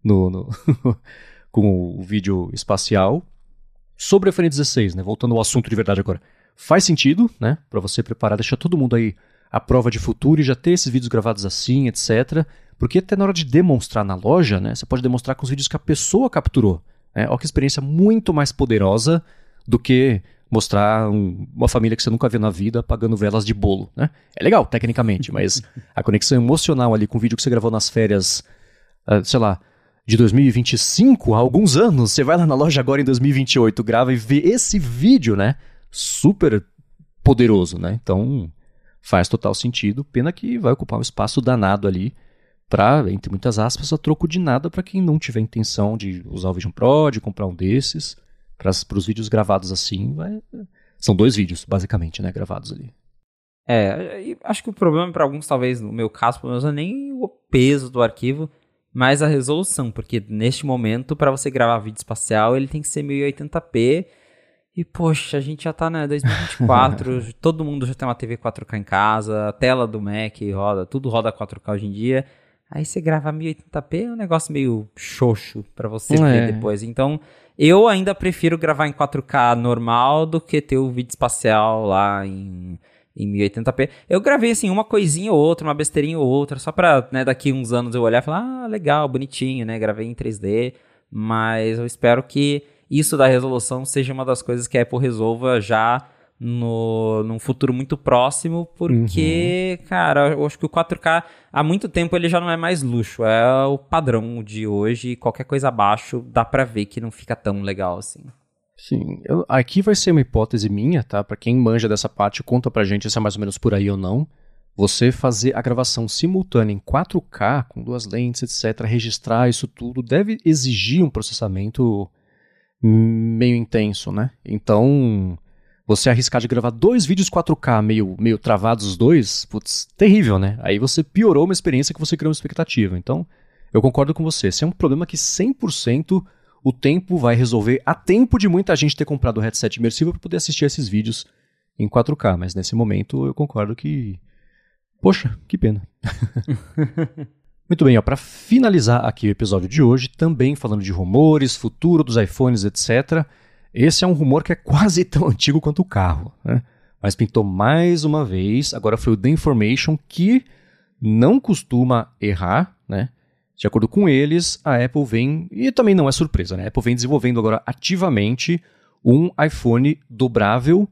no, no *laughs* com o vídeo espacial. Sobre o iPhone 16, né? Voltando ao assunto de verdade agora faz sentido, né? Para você preparar, deixar todo mundo aí à prova de futuro e já ter esses vídeos gravados assim, etc. Porque até na hora de demonstrar na loja, né? Você pode demonstrar com os vídeos que a pessoa capturou. Né? Olha que experiência muito mais poderosa do que mostrar um, uma família que você nunca viu na vida pagando velas de bolo, né? É legal, tecnicamente, mas a conexão emocional ali com o vídeo que você gravou nas férias, uh, sei lá, de 2025, há alguns anos, você vai lá na loja agora em 2028, grava e vê esse vídeo, né? super poderoso, né? Então faz total sentido. Pena que vai ocupar um espaço danado ali para, entre muitas aspas, a troco de nada para quem não tiver intenção de usar o Vision Pro, de comprar um desses. Para os vídeos gravados assim, vai... são dois vídeos, basicamente, né? Gravados ali. É, acho que o problema para alguns, talvez, no meu caso, pelo menos, é nem o peso do arquivo, mas a resolução, porque neste momento, para você gravar vídeo espacial, ele tem que ser 1080p e, poxa, a gente já tá, né, 2024, *laughs* todo mundo já tem uma TV 4K em casa, a tela do Mac roda, tudo roda 4K hoje em dia. Aí você grava 1080p é um negócio meio xoxo para você é. ver depois. Então, eu ainda prefiro gravar em 4K normal do que ter o vídeo espacial lá em, em 1080p. Eu gravei, assim, uma coisinha ou outra, uma besteirinha ou outra, só pra, né, daqui uns anos eu olhar e falar, ah, legal, bonitinho, né, gravei em 3D. Mas eu espero que isso da resolução seja uma das coisas que a Apple resolva já no, num futuro muito próximo, porque, uhum. cara, eu acho que o 4K há muito tempo ele já não é mais luxo, é o padrão de hoje, e qualquer coisa abaixo dá para ver que não fica tão legal assim. Sim, eu, aqui vai ser uma hipótese minha, tá? Para quem manja dessa parte, conta pra gente se é mais ou menos por aí ou não. Você fazer a gravação simultânea em 4K, com duas lentes, etc., registrar isso tudo, deve exigir um processamento meio intenso, né? Então, você arriscar de gravar dois vídeos 4K meio, meio travados os dois, putz, terrível, né? Aí você piorou uma experiência que você criou uma expectativa. Então, eu concordo com você. Esse é um problema que 100% o tempo vai resolver a tempo de muita gente ter comprado o headset imersivo para poder assistir esses vídeos em 4K. Mas nesse momento eu concordo que. Poxa, que pena. *laughs* Muito bem, para finalizar aqui o episódio de hoje, também falando de rumores, futuro dos iPhones, etc. Esse é um rumor que é quase *laughs* tão antigo quanto o carro, né? mas pintou mais uma vez. Agora foi o The Information que não costuma errar, né? De acordo com eles, a Apple vem, e também não é surpresa, né? A Apple vem desenvolvendo agora ativamente um iPhone dobrável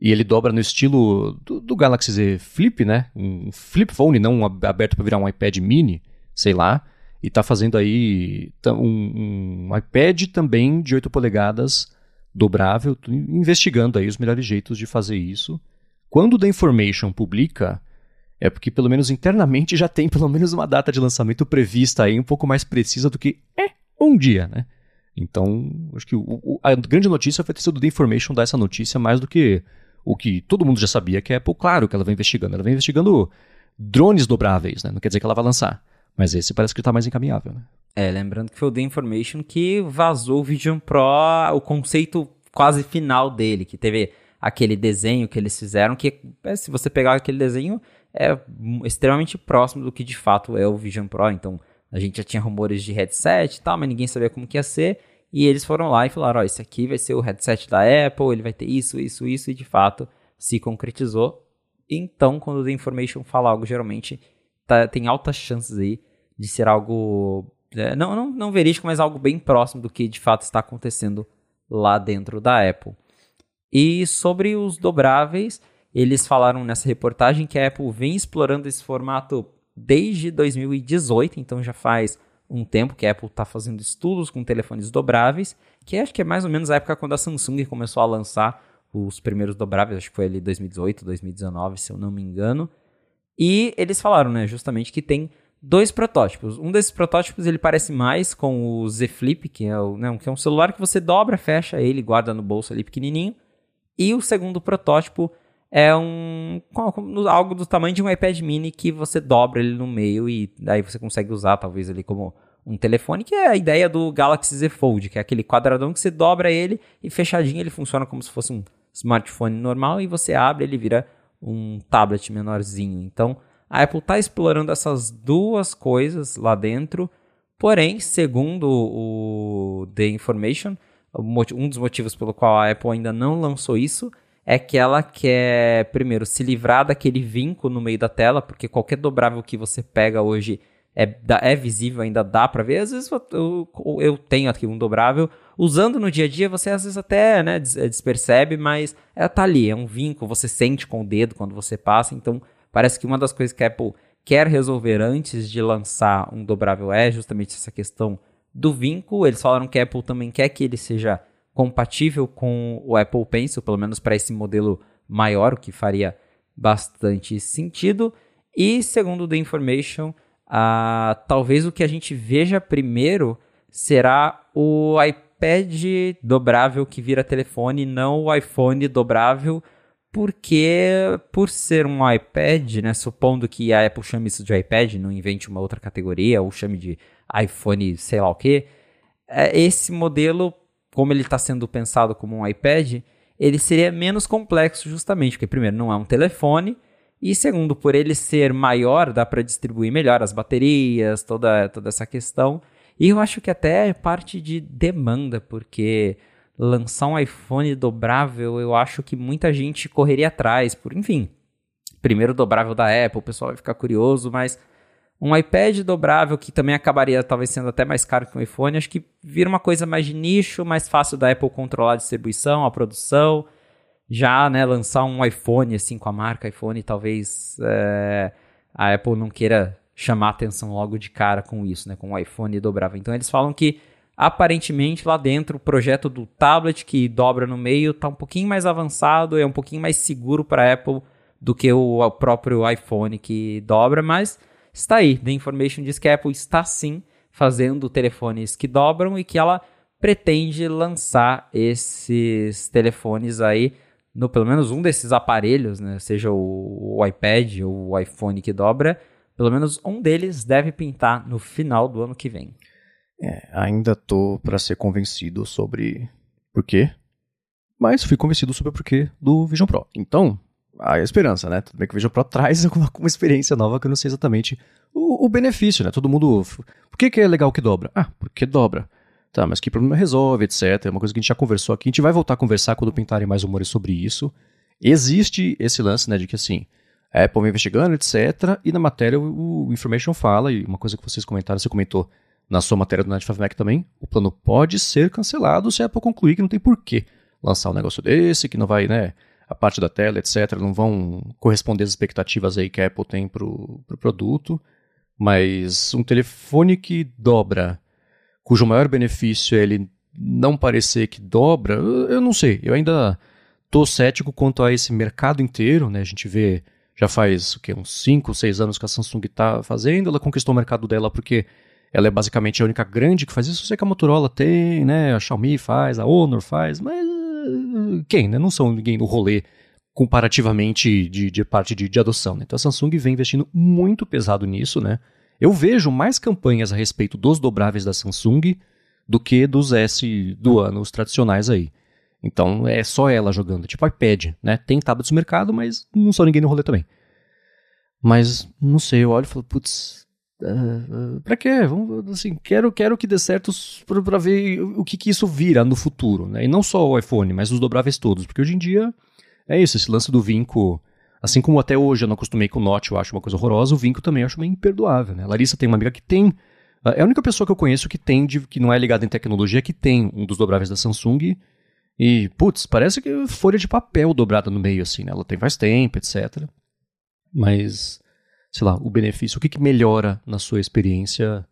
e ele dobra no estilo do, do Galaxy Z Flip, né? Um flip phone, não aberto para virar um iPad mini sei lá, e está fazendo aí um, um, iPad também de 8 polegadas dobrável, investigando aí os melhores jeitos de fazer isso. Quando o The Information publica, é porque pelo menos internamente já tem pelo menos uma data de lançamento prevista aí um pouco mais precisa do que é um dia, né? Então, acho que o, o, a grande notícia foi ter sido The Information dar essa notícia mais do que o que todo mundo já sabia que é Apple. Claro que ela vem investigando, ela vem investigando drones dobráveis, né? Não quer dizer que ela vai lançar. Mas esse parece que está mais encaminhável, né? É, lembrando que foi o The Information que vazou o Vision Pro, o conceito quase final dele, que teve aquele desenho que eles fizeram, que é, se você pegar aquele desenho, é extremamente próximo do que de fato é o Vision Pro. Então, a gente já tinha rumores de headset e tal, mas ninguém sabia como que ia ser. E eles foram lá e falaram: ó, esse aqui vai ser o headset da Apple, ele vai ter isso, isso, isso, e de fato se concretizou. Então, quando o The Information fala algo, geralmente tá, tem altas chances aí de ser algo. É, não, não, não verídico, mas algo bem próximo do que de fato está acontecendo lá dentro da Apple. E sobre os dobráveis, eles falaram nessa reportagem que a Apple vem explorando esse formato desde 2018, então já faz um tempo que a Apple está fazendo estudos com telefones dobráveis, que acho que é mais ou menos a época quando a Samsung começou a lançar os primeiros dobráveis, acho que foi ali 2018, 2019, se eu não me engano. E eles falaram, né, justamente que tem dois protótipos. Um desses protótipos ele parece mais com o Z Flip, que é, o, né, que é um celular que você dobra, fecha ele, guarda no bolso ali pequenininho. E o segundo protótipo é um algo do tamanho de um iPad mini que você dobra ele no meio e daí você consegue usar talvez ali como um telefone, que é a ideia do Galaxy Z Fold, que é aquele quadradão que você dobra ele e fechadinho ele funciona como se fosse um smartphone normal e você abre ele vira um tablet menorzinho. Então, a Apple está explorando essas duas coisas lá dentro, porém, segundo o The Information, um dos motivos pelo qual a Apple ainda não lançou isso é que ela quer, primeiro, se livrar daquele vinco no meio da tela, porque qualquer dobrável que você pega hoje é, é visível, ainda dá para ver. Às vezes eu, eu, tenho aqui um dobrável, usando no dia a dia, você às vezes até né, despercebe, mas é, tá ali, é um vinco, você sente com o dedo quando você passa, então parece que uma das coisas que a Apple quer resolver antes de lançar um dobrável é justamente essa questão do vinco. Eles falaram que a Apple também quer que ele seja compatível com o Apple Pencil, pelo menos para esse modelo maior, o que faria bastante sentido. E segundo The Information, uh, talvez o que a gente veja primeiro será o iPad dobrável que vira telefone, não o iPhone dobrável, porque por ser um iPad, né, supondo que a Apple chame isso de iPad, não invente uma outra categoria, ou chame de iPhone sei lá o que, é, esse modelo como ele está sendo pensado como um iPad, ele seria menos complexo justamente, porque primeiro não é um telefone e segundo, por ele ser maior, dá para distribuir melhor as baterias, toda, toda essa questão. E eu acho que até é parte de demanda, porque lançar um iPhone dobrável, eu acho que muita gente correria atrás, por enfim, primeiro dobrável da Apple, o pessoal vai ficar curioso, mas um iPad dobrável, que também acabaria talvez sendo até mais caro que um iPhone, acho que vira uma coisa mais de nicho, mais fácil da Apple controlar a distribuição, a produção. Já, né, lançar um iPhone assim com a marca iPhone, talvez é, a Apple não queira chamar atenção logo de cara com isso, né, com o iPhone dobrável. Então eles falam que aparentemente lá dentro o projeto do tablet que dobra no meio está um pouquinho mais avançado, é um pouquinho mais seguro para a Apple do que o próprio iPhone que dobra, mas está aí. The Information diz que a Apple está sim fazendo telefones que dobram e que ela pretende lançar esses telefones aí no pelo menos um desses aparelhos, né, seja o, o iPad ou o iPhone que dobra, pelo menos um deles deve pintar no final do ano que vem. É, ainda tô para ser convencido sobre por quê, mas fui convencido sobre o porquê do Vision Pro. Então, a esperança, né? Tudo bem que o Vision Pro *laughs* traz alguma, uma experiência nova que eu não sei exatamente o, o, benefício, né? Todo mundo. Por que, que é legal que dobra? Ah, porque dobra. Tá, mas que problema resolve, etc. É uma coisa que a gente já conversou aqui. A gente vai voltar a conversar quando pintarem mais humores sobre isso. Existe esse lance, né, de que assim, a Apple vem investigando, etc. E na matéria o, Information fala, e uma coisa que vocês comentaram, você comentou na sua matéria do Night Mac também, o plano pode ser cancelado se a Apple concluir que não tem porquê lançar um negócio desse, que não vai, né, a parte da tela, etc., não vão corresponder às expectativas aí que a Apple tem para o pro produto. Mas um telefone que dobra, cujo maior benefício é ele não parecer que dobra, eu não sei. Eu ainda tô cético quanto a esse mercado inteiro, né? A gente vê já faz o quê? uns 5, 6 anos que a Samsung está fazendo, ela conquistou o mercado dela porque ela é basicamente a única grande que faz isso. Eu sei que a Motorola tem, né? A Xiaomi faz, a Honor faz, mas quem, né? Não são ninguém no rolê comparativamente de, de parte de, de adoção. Né? Então a Samsung vem investindo muito pesado nisso, né? Eu vejo mais campanhas a respeito dos dobráveis da Samsung do que dos S do ano, os tradicionais aí. Então é só ela jogando, tipo iPad, né? Tem tablets no mercado, mas não sou ninguém no rolê também. Mas não sei, eu olho e falo, putz, Uh, pra quê? Vamos, assim, quero, quero que dê certo pra, pra ver o que, que isso vira no futuro, né? E não só o iPhone, mas os dobráveis todos, porque hoje em dia é isso, esse lance do vinco, assim como até hoje eu não acostumei com o Note, eu acho uma coisa horrorosa, o vinco também eu acho meio imperdoável, né? A Larissa tem uma amiga que tem, é a única pessoa que eu conheço que tem, de, que não é ligada em tecnologia, que tem um dos dobráveis da Samsung, e, putz, parece que folha de papel dobrada no meio, assim, né? Ela tem faz tempo, etc. Mas sei lá, o benefício, o que, que melhora na sua experiência,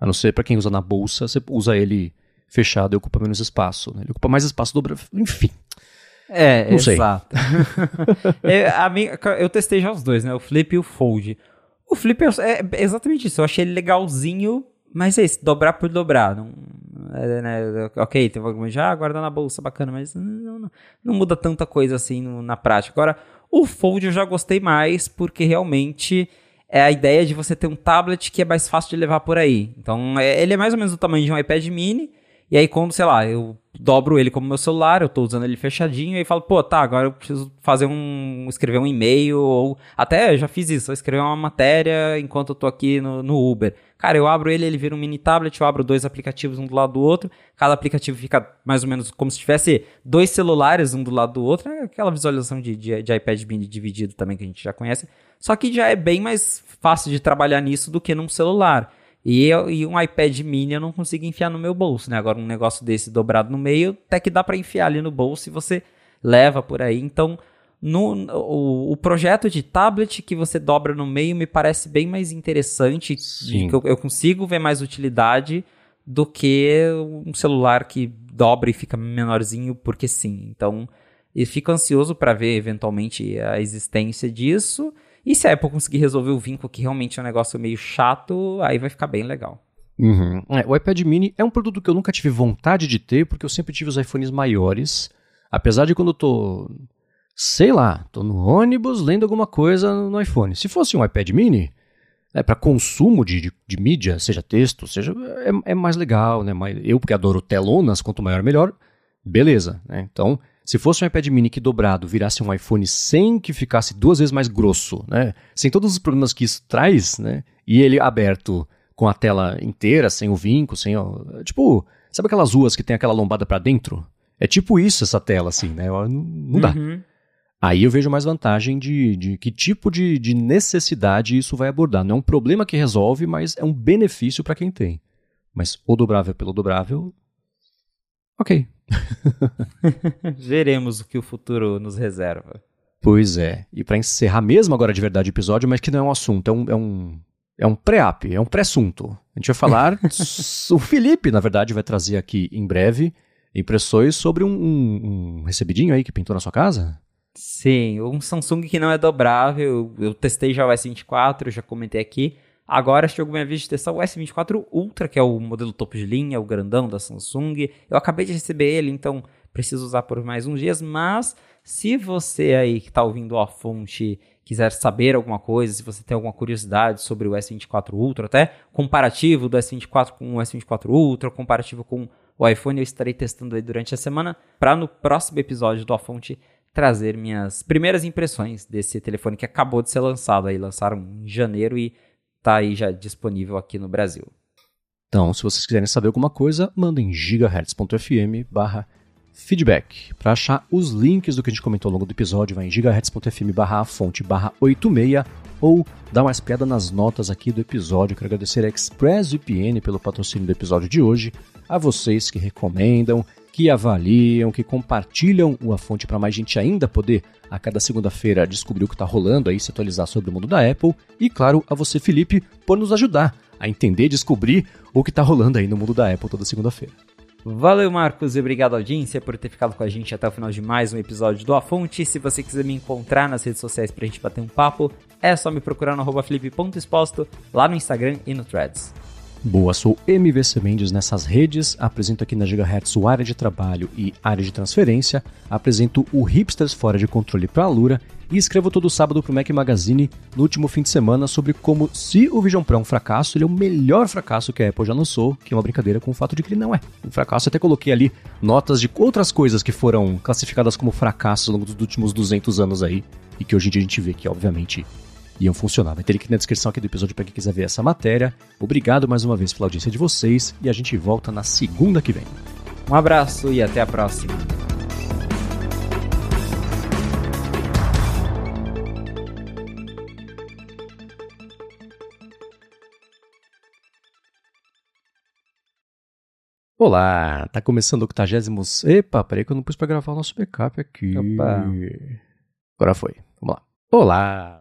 a não ser para quem usa na bolsa, você usa ele fechado e ocupa menos espaço, né? Ele ocupa mais espaço do enfim. É, não exato. *laughs* é, a minha, eu testei já os dois, né? O Flip e o Fold. O Flip é, é exatamente isso. Eu achei ele legalzinho, mas é isso, dobrar por dobrar. Não, é, né, ok, tem alguma já guardar na bolsa, bacana, mas não, não, não muda tanta coisa assim no, na prática. Agora, o Fold eu já gostei mais, porque realmente é a ideia de você ter um tablet que é mais fácil de levar por aí. Então, é, ele é mais ou menos do tamanho de um iPad mini. E aí, quando, sei lá, eu dobro ele como meu celular, eu tô usando ele fechadinho, e aí falo, pô, tá, agora eu preciso fazer um. escrever um e-mail, ou. Até já fiz isso, escrever uma matéria enquanto eu tô aqui no, no Uber. Cara, eu abro ele, ele vira um mini tablet, eu abro dois aplicativos um do lado do outro, cada aplicativo fica mais ou menos como se tivesse dois celulares um do lado do outro, é aquela visualização de, de, de iPad mini dividido também que a gente já conhece. Só que já é bem mais fácil de trabalhar nisso do que num celular. E, eu, e um iPad mini eu não consigo enfiar no meu bolso, né? Agora um negócio desse dobrado no meio, até que dá para enfiar ali no bolso e você leva por aí. Então, no, o, o, projeto de tablet que você dobra no meio me parece bem mais interessante, que eu, eu, consigo ver mais utilidade do que um celular que dobra e fica menorzinho porque sim. Então, eu fico ansioso para ver eventualmente a existência disso. E se a Apple conseguir resolver o vínculo, que realmente é um negócio meio chato, aí vai ficar bem legal. Uhum. É, o iPad mini é um produto que eu nunca tive vontade de ter, porque eu sempre tive os iPhones maiores. Apesar de quando eu tô sei lá, tô no ônibus lendo alguma coisa no iPhone. Se fosse um iPad mini, é, para consumo de, de, de, mídia, seja texto, seja. É, é mais legal, né? Eu, porque adoro telonas, quanto maior, melhor. Beleza, né? Então, se fosse um iPad mini que dobrado virasse um iPhone sem que ficasse duas vezes mais grosso, né? Sem todos os problemas que isso traz, né? E ele aberto com a tela inteira, sem o vinco, sem. Ó, tipo, sabe aquelas ruas que tem aquela lombada para dentro? É tipo isso essa tela, assim, né? Não, não dá. Uhum. Aí eu vejo mais vantagem de, de que tipo de, de, necessidade isso vai abordar. Não é um problema que resolve, mas é um benefício para quem tem. Mas o dobrável pelo dobrável. Ok. *laughs* Veremos o que o futuro nos reserva. Pois é. E para encerrar mesmo agora de verdade o episódio, mas que não é um assunto, é um, é um, é um pré-app, é um pré-assunto. A gente vai falar. *laughs* o Felipe, na verdade, vai trazer aqui em breve impressões sobre um, um, um recebidinho aí que pintou na sua casa. Sim, um Samsung que não é dobrável. Eu testei já o S24, já comentei aqui. Agora chegou minha vez de testar o S24 Ultra, que é o modelo topo de linha, o grandão da Samsung. Eu acabei de receber ele, então preciso usar por mais uns dias. Mas se você aí que está ouvindo a fonte quiser saber alguma coisa, se você tem alguma curiosidade sobre o S24 Ultra, até comparativo do S24 com o S24 Ultra, comparativo com o iPhone, eu estarei testando aí durante a semana para no próximo episódio do A Fonte trazer minhas primeiras impressões desse telefone que acabou de ser lançado aí, lançaram em janeiro e tá aí já disponível aqui no Brasil. Então, se vocês quiserem saber alguma coisa, mandem gigahertz.fm barra feedback. Para achar os links do que a gente comentou ao longo do episódio, vai em gigahertz.fm barra fonte barra 86 ou dá uma espiada nas notas aqui do episódio. Quero agradecer a ExpressVPN pelo patrocínio do episódio de hoje, a vocês que recomendam, que avaliam, que compartilham o A Fonte para mais gente ainda poder, a cada segunda-feira, descobrir o que está rolando aí, se atualizar sobre o mundo da Apple. E, claro, a você, Felipe, por nos ajudar a entender e descobrir o que está rolando aí no mundo da Apple toda segunda-feira. Valeu, Marcos, e obrigado, audiência, por ter ficado com a gente até o final de mais um episódio do A Fonte. Se você quiser me encontrar nas redes sociais para a gente bater um papo, é só me procurar no felipe.exposto, lá no Instagram e no Threads. Boa, sou MVC Mendes nessas redes, apresento aqui na Gigahertz o área de trabalho e área de transferência, apresento o Hipsters Fora de Controle para a Lura. E escrevo todo sábado para o Mac Magazine no último fim de semana sobre como, se o Vision Pro é um fracasso, ele é o melhor fracasso que a Apple já lançou, que é uma brincadeira com o fato de que ele não é. Um fracasso. Até coloquei ali notas de outras coisas que foram classificadas como fracassos ao longo dos últimos 200 anos aí, e que hoje em dia a gente vê que, obviamente, iam funcionar. Vai ter link na descrição aqui do episódio para quem quiser ver essa matéria. Obrigado mais uma vez pela audiência de vocês e a gente volta na segunda que vem. Um abraço e até a próxima. Olá, tá começando o 80. Epa, peraí que eu não pus pra gravar o nosso backup aqui. Opa. Agora foi. Vamos lá. Olá.